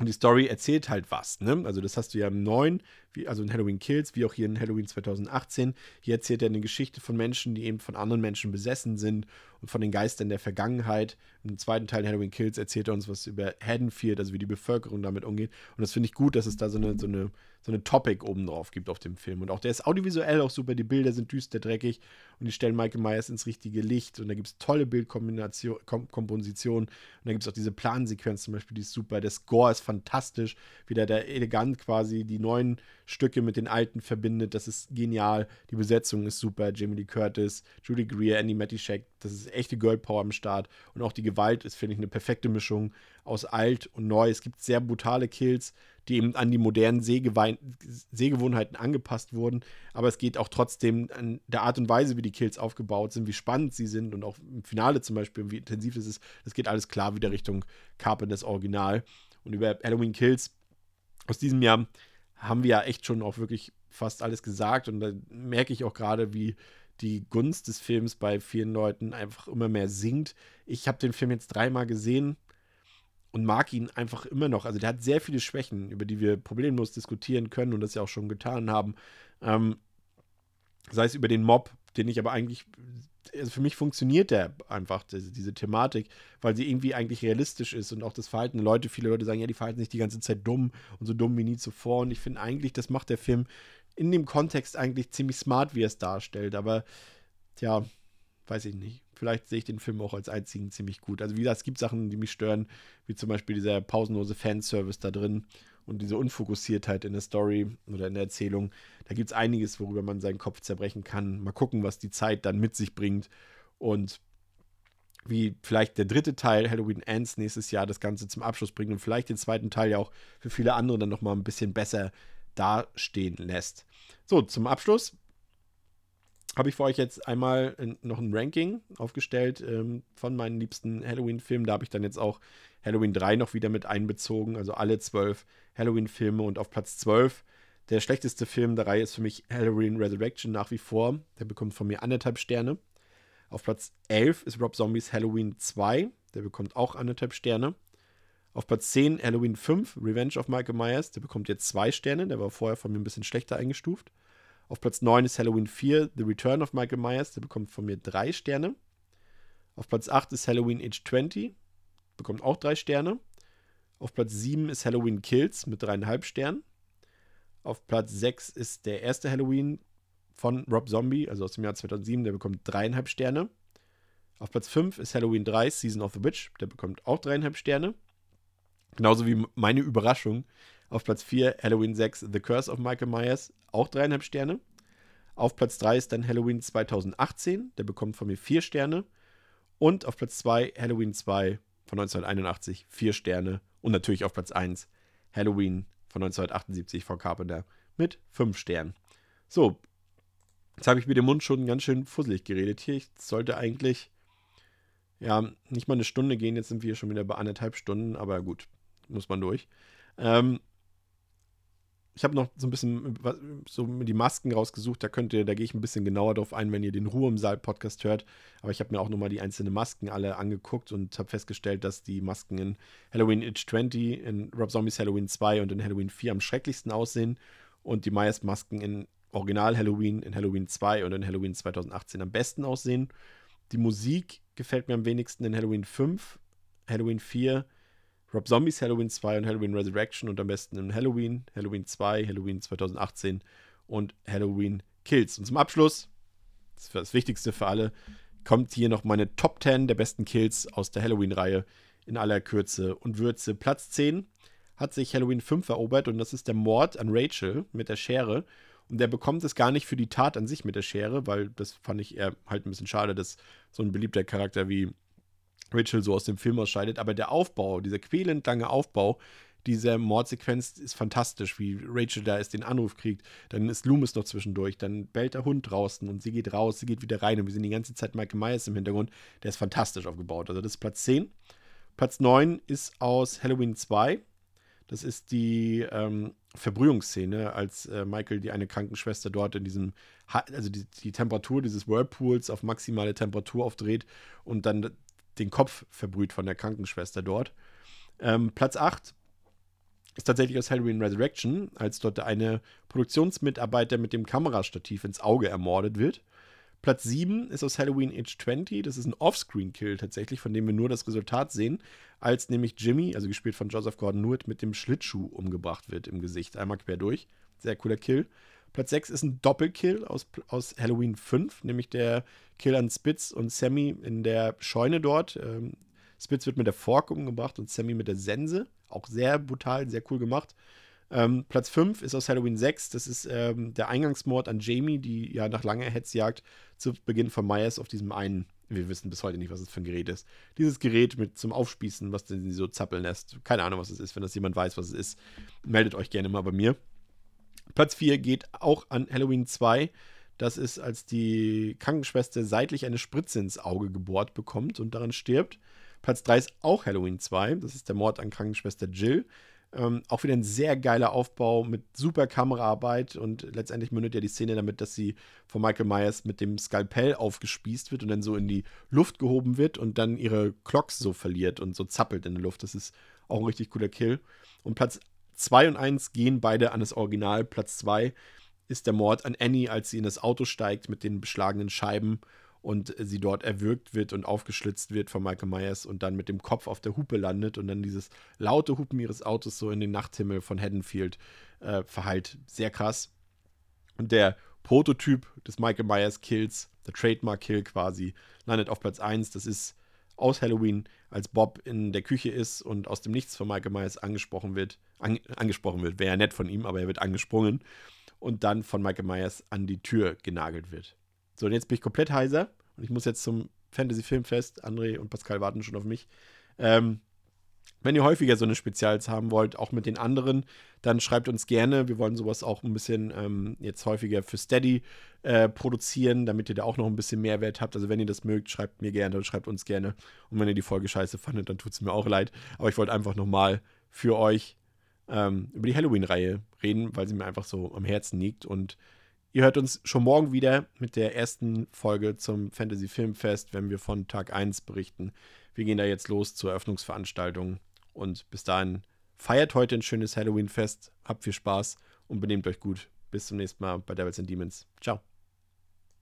Und die Story erzählt halt was, ne? Also das hast du ja im neuen, wie, also in Halloween Kills, wie auch hier in Halloween 2018. Hier erzählt er eine Geschichte von Menschen, die eben von anderen Menschen besessen sind und von den Geistern der Vergangenheit. Im zweiten Teil Halloween Kills erzählt er uns was über Haddonfield, also wie die Bevölkerung damit umgeht. Und das finde ich gut, dass es da so eine, so eine so eine Topic oben drauf gibt auf dem Film. Und auch der ist audiovisuell auch super. Die Bilder sind düster, dreckig und die stellen Michael Myers ins richtige Licht. Und da gibt es tolle Bildkompositionen. Und da gibt es auch diese Plansequenz zum Beispiel, die ist super. Der Score ist fantastisch, wie der, der elegant quasi die neuen Stücke mit den alten verbindet. Das ist genial. Die Besetzung ist super. Jamie Lee Curtis, Judy Greer, Andy Mattischek. Das ist echte Girl Power am Start. Und auch die Gewalt ist, finde ich, eine perfekte Mischung aus alt und neu. Es gibt sehr brutale Kills die eben an die modernen Sehgewohnheiten angepasst wurden. Aber es geht auch trotzdem an der Art und Weise, wie die Kills aufgebaut sind, wie spannend sie sind und auch im Finale zum Beispiel, wie intensiv es ist. Das geht alles klar wieder Richtung Carpenters Original. Und über Halloween Kills aus diesem Jahr haben wir ja echt schon auch wirklich fast alles gesagt. Und da merke ich auch gerade, wie die Gunst des Films bei vielen Leuten einfach immer mehr sinkt. Ich habe den Film jetzt dreimal gesehen und mag ihn einfach immer noch. Also der hat sehr viele Schwächen, über die wir problemlos diskutieren können und das ja auch schon getan haben. Ähm, sei es über den Mob, den ich aber eigentlich, also für mich funktioniert der einfach, diese, diese, Thematik, weil sie irgendwie eigentlich realistisch ist und auch das Verhalten der Leute, viele Leute sagen, ja, die verhalten sich die ganze Zeit dumm und so dumm wie nie zuvor. Und ich finde eigentlich, das macht der Film in dem Kontext eigentlich ziemlich smart, wie er es darstellt, aber tja, weiß ich nicht. Vielleicht sehe ich den Film auch als einzigen ziemlich gut. Also wie gesagt, es gibt Sachen, die mich stören, wie zum Beispiel dieser pausenlose Fanservice da drin und diese Unfokussiertheit in der Story oder in der Erzählung. Da gibt es einiges, worüber man seinen Kopf zerbrechen kann. Mal gucken, was die Zeit dann mit sich bringt und wie vielleicht der dritte Teil Halloween Ends nächstes Jahr das Ganze zum Abschluss bringt und vielleicht den zweiten Teil ja auch für viele andere dann nochmal ein bisschen besser dastehen lässt. So, zum Abschluss habe ich für euch jetzt einmal noch ein Ranking aufgestellt ähm, von meinen liebsten Halloween-Filmen. Da habe ich dann jetzt auch Halloween 3 noch wieder mit einbezogen, also alle zwölf Halloween-Filme. Und auf Platz 12, der schlechteste Film der Reihe ist für mich Halloween Resurrection nach wie vor. Der bekommt von mir anderthalb Sterne. Auf Platz 11 ist Rob Zombies Halloween 2. Der bekommt auch anderthalb Sterne. Auf Platz 10 Halloween 5, Revenge of Michael Myers. Der bekommt jetzt zwei Sterne. Der war vorher von mir ein bisschen schlechter eingestuft. Auf Platz 9 ist Halloween 4, The Return of Michael Myers. Der bekommt von mir drei Sterne. Auf Platz 8 ist Halloween Age 20. Bekommt auch drei Sterne. Auf Platz 7 ist Halloween Kills mit dreieinhalb Sternen. Auf Platz 6 ist der erste Halloween von Rob Zombie, also aus dem Jahr 2007. Der bekommt dreieinhalb Sterne. Auf Platz 5 ist Halloween 3, Season of the Witch. Der bekommt auch dreieinhalb Sterne. Genauso wie meine Überraschung. Auf Platz 4 Halloween 6 The Curse of Michael Myers, auch dreieinhalb Sterne. Auf Platz 3 ist dann Halloween 2018, der bekommt von mir vier Sterne. Und auf Platz 2 Halloween 2 von 1981, vier Sterne. Und natürlich auf Platz 1 Halloween von 1978 von Carpenter mit fünf Sternen. So, jetzt habe ich mit dem Mund schon ganz schön fusselig geredet hier. Ich sollte eigentlich, ja, nicht mal eine Stunde gehen. Jetzt sind wir schon wieder bei anderthalb Stunden, aber gut, muss man durch. Ähm, ich habe noch so ein bisschen so die Masken rausgesucht. Da könnt ihr, da gehe ich ein bisschen genauer drauf ein, wenn ihr den Ruhe im Saal Podcast hört. Aber ich habe mir auch nochmal die einzelnen Masken alle angeguckt und habe festgestellt, dass die Masken in Halloween Age 20, in Rob Zombies Halloween 2 und in Halloween 4 am schrecklichsten aussehen. Und die Myers Masken in Original Halloween, in Halloween 2 und in Halloween 2018 am besten aussehen. Die Musik gefällt mir am wenigsten in Halloween 5, Halloween 4, Rob Zombies Halloween 2 und Halloween Resurrection und am besten in Halloween, Halloween 2, Halloween 2018 und Halloween Kills. Und zum Abschluss, das ist das Wichtigste für alle, kommt hier noch meine Top 10 der besten Kills aus der Halloween-Reihe in aller Kürze und Würze. Platz 10 hat sich Halloween 5 erobert und das ist der Mord an Rachel mit der Schere. Und der bekommt es gar nicht für die Tat an sich mit der Schere, weil das fand ich eher halt ein bisschen schade, dass so ein beliebter Charakter wie Rachel so aus dem Film ausscheidet. Aber der Aufbau, dieser quälend lange Aufbau dieser Mordsequenz ist fantastisch, wie Rachel da ist, den Anruf kriegt. Dann ist Loomis noch zwischendurch, dann bellt der Hund draußen und sie geht raus, sie geht wieder rein und wir sehen die ganze Zeit Michael Myers im Hintergrund. Der ist fantastisch aufgebaut. Also das ist Platz 10. Platz 9 ist aus Halloween 2. Das ist die ähm, Verbrühungsszene, als äh, Michael die eine Krankenschwester dort in diesem, ha also die, die Temperatur dieses Whirlpools auf maximale Temperatur aufdreht und dann den Kopf verbrüht von der Krankenschwester dort. Ähm, Platz 8 ist tatsächlich aus Halloween Resurrection, als dort eine Produktionsmitarbeiter mit dem Kamerastativ ins Auge ermordet wird. Platz 7 ist aus Halloween Age 20. Das ist ein Offscreen-Kill tatsächlich, von dem wir nur das Resultat sehen, als nämlich Jimmy, also gespielt von Joseph Gordon-Lewitt, mit dem Schlittschuh umgebracht wird im Gesicht. Einmal quer durch. Sehr cooler Kill. Platz 6 ist ein Doppelkill aus, aus Halloween 5, nämlich der Kill an Spitz und Sammy in der Scheune dort. Ähm, Spitz wird mit der Fork umgebracht und Sammy mit der Sense. Auch sehr brutal, sehr cool gemacht. Ähm, Platz 5 ist aus Halloween 6. Das ist ähm, der Eingangsmord an Jamie, die ja nach langer Hetzjagd zu Beginn von Myers auf diesem einen, wir wissen bis heute nicht, was es für ein Gerät ist. Dieses Gerät mit zum Aufspießen, was sie so zappeln lässt. Keine Ahnung, was es ist. Wenn das jemand weiß, was es ist, meldet euch gerne mal bei mir. Platz 4 geht auch an Halloween 2. Das ist, als die Krankenschwester seitlich eine Spritze ins Auge gebohrt bekommt und daran stirbt. Platz 3 ist auch Halloween 2. Das ist der Mord an Krankenschwester Jill. Ähm, auch wieder ein sehr geiler Aufbau mit super Kameraarbeit und letztendlich mündet ja die Szene damit, dass sie von Michael Myers mit dem Skalpell aufgespießt wird und dann so in die Luft gehoben wird und dann ihre Clocks so verliert und so zappelt in der Luft. Das ist auch ein richtig cooler Kill. Und Platz 2 und 1 gehen beide an das Original. Platz 2 ist der Mord an Annie, als sie in das Auto steigt mit den beschlagenen Scheiben und sie dort erwürgt wird und aufgeschlitzt wird von Michael Myers und dann mit dem Kopf auf der Hupe landet und dann dieses laute Hupen ihres Autos so in den Nachthimmel von Haddonfield äh, verhallt. Sehr krass. Und der Prototyp des Michael Myers Kills, der Trademark-Kill quasi, landet auf Platz 1. Das ist aus Halloween, als Bob in der Küche ist und aus dem Nichts von Michael Myers angesprochen wird. An, angesprochen wird, wäre ja nett von ihm, aber er wird angesprungen und dann von Michael Myers an die Tür genagelt wird. So, und jetzt bin ich komplett heiser und ich muss jetzt zum Fantasy Filmfest. André und Pascal warten schon auf mich. Ähm, wenn ihr häufiger so eine Spezials haben wollt, auch mit den anderen, dann schreibt uns gerne. Wir wollen sowas auch ein bisschen ähm, jetzt häufiger für Steady äh, produzieren, damit ihr da auch noch ein bisschen Mehrwert habt. Also wenn ihr das mögt, schreibt mir gerne und schreibt uns gerne. Und wenn ihr die Folge scheiße fandet, dann tut es mir auch leid. Aber ich wollte einfach nochmal für euch ähm, über die Halloween-Reihe reden, weil sie mir einfach so am Herzen liegt. Und ihr hört uns schon morgen wieder mit der ersten Folge zum Fantasy Filmfest, wenn wir von Tag 1 berichten. Wir gehen da jetzt los zur Eröffnungsveranstaltung Und bis dahin, feiert heute ein schönes Halloween-Fest, habt viel Spaß und benehmt euch gut. Bis zum nächsten Mal bei Devils and Demons. Ciao.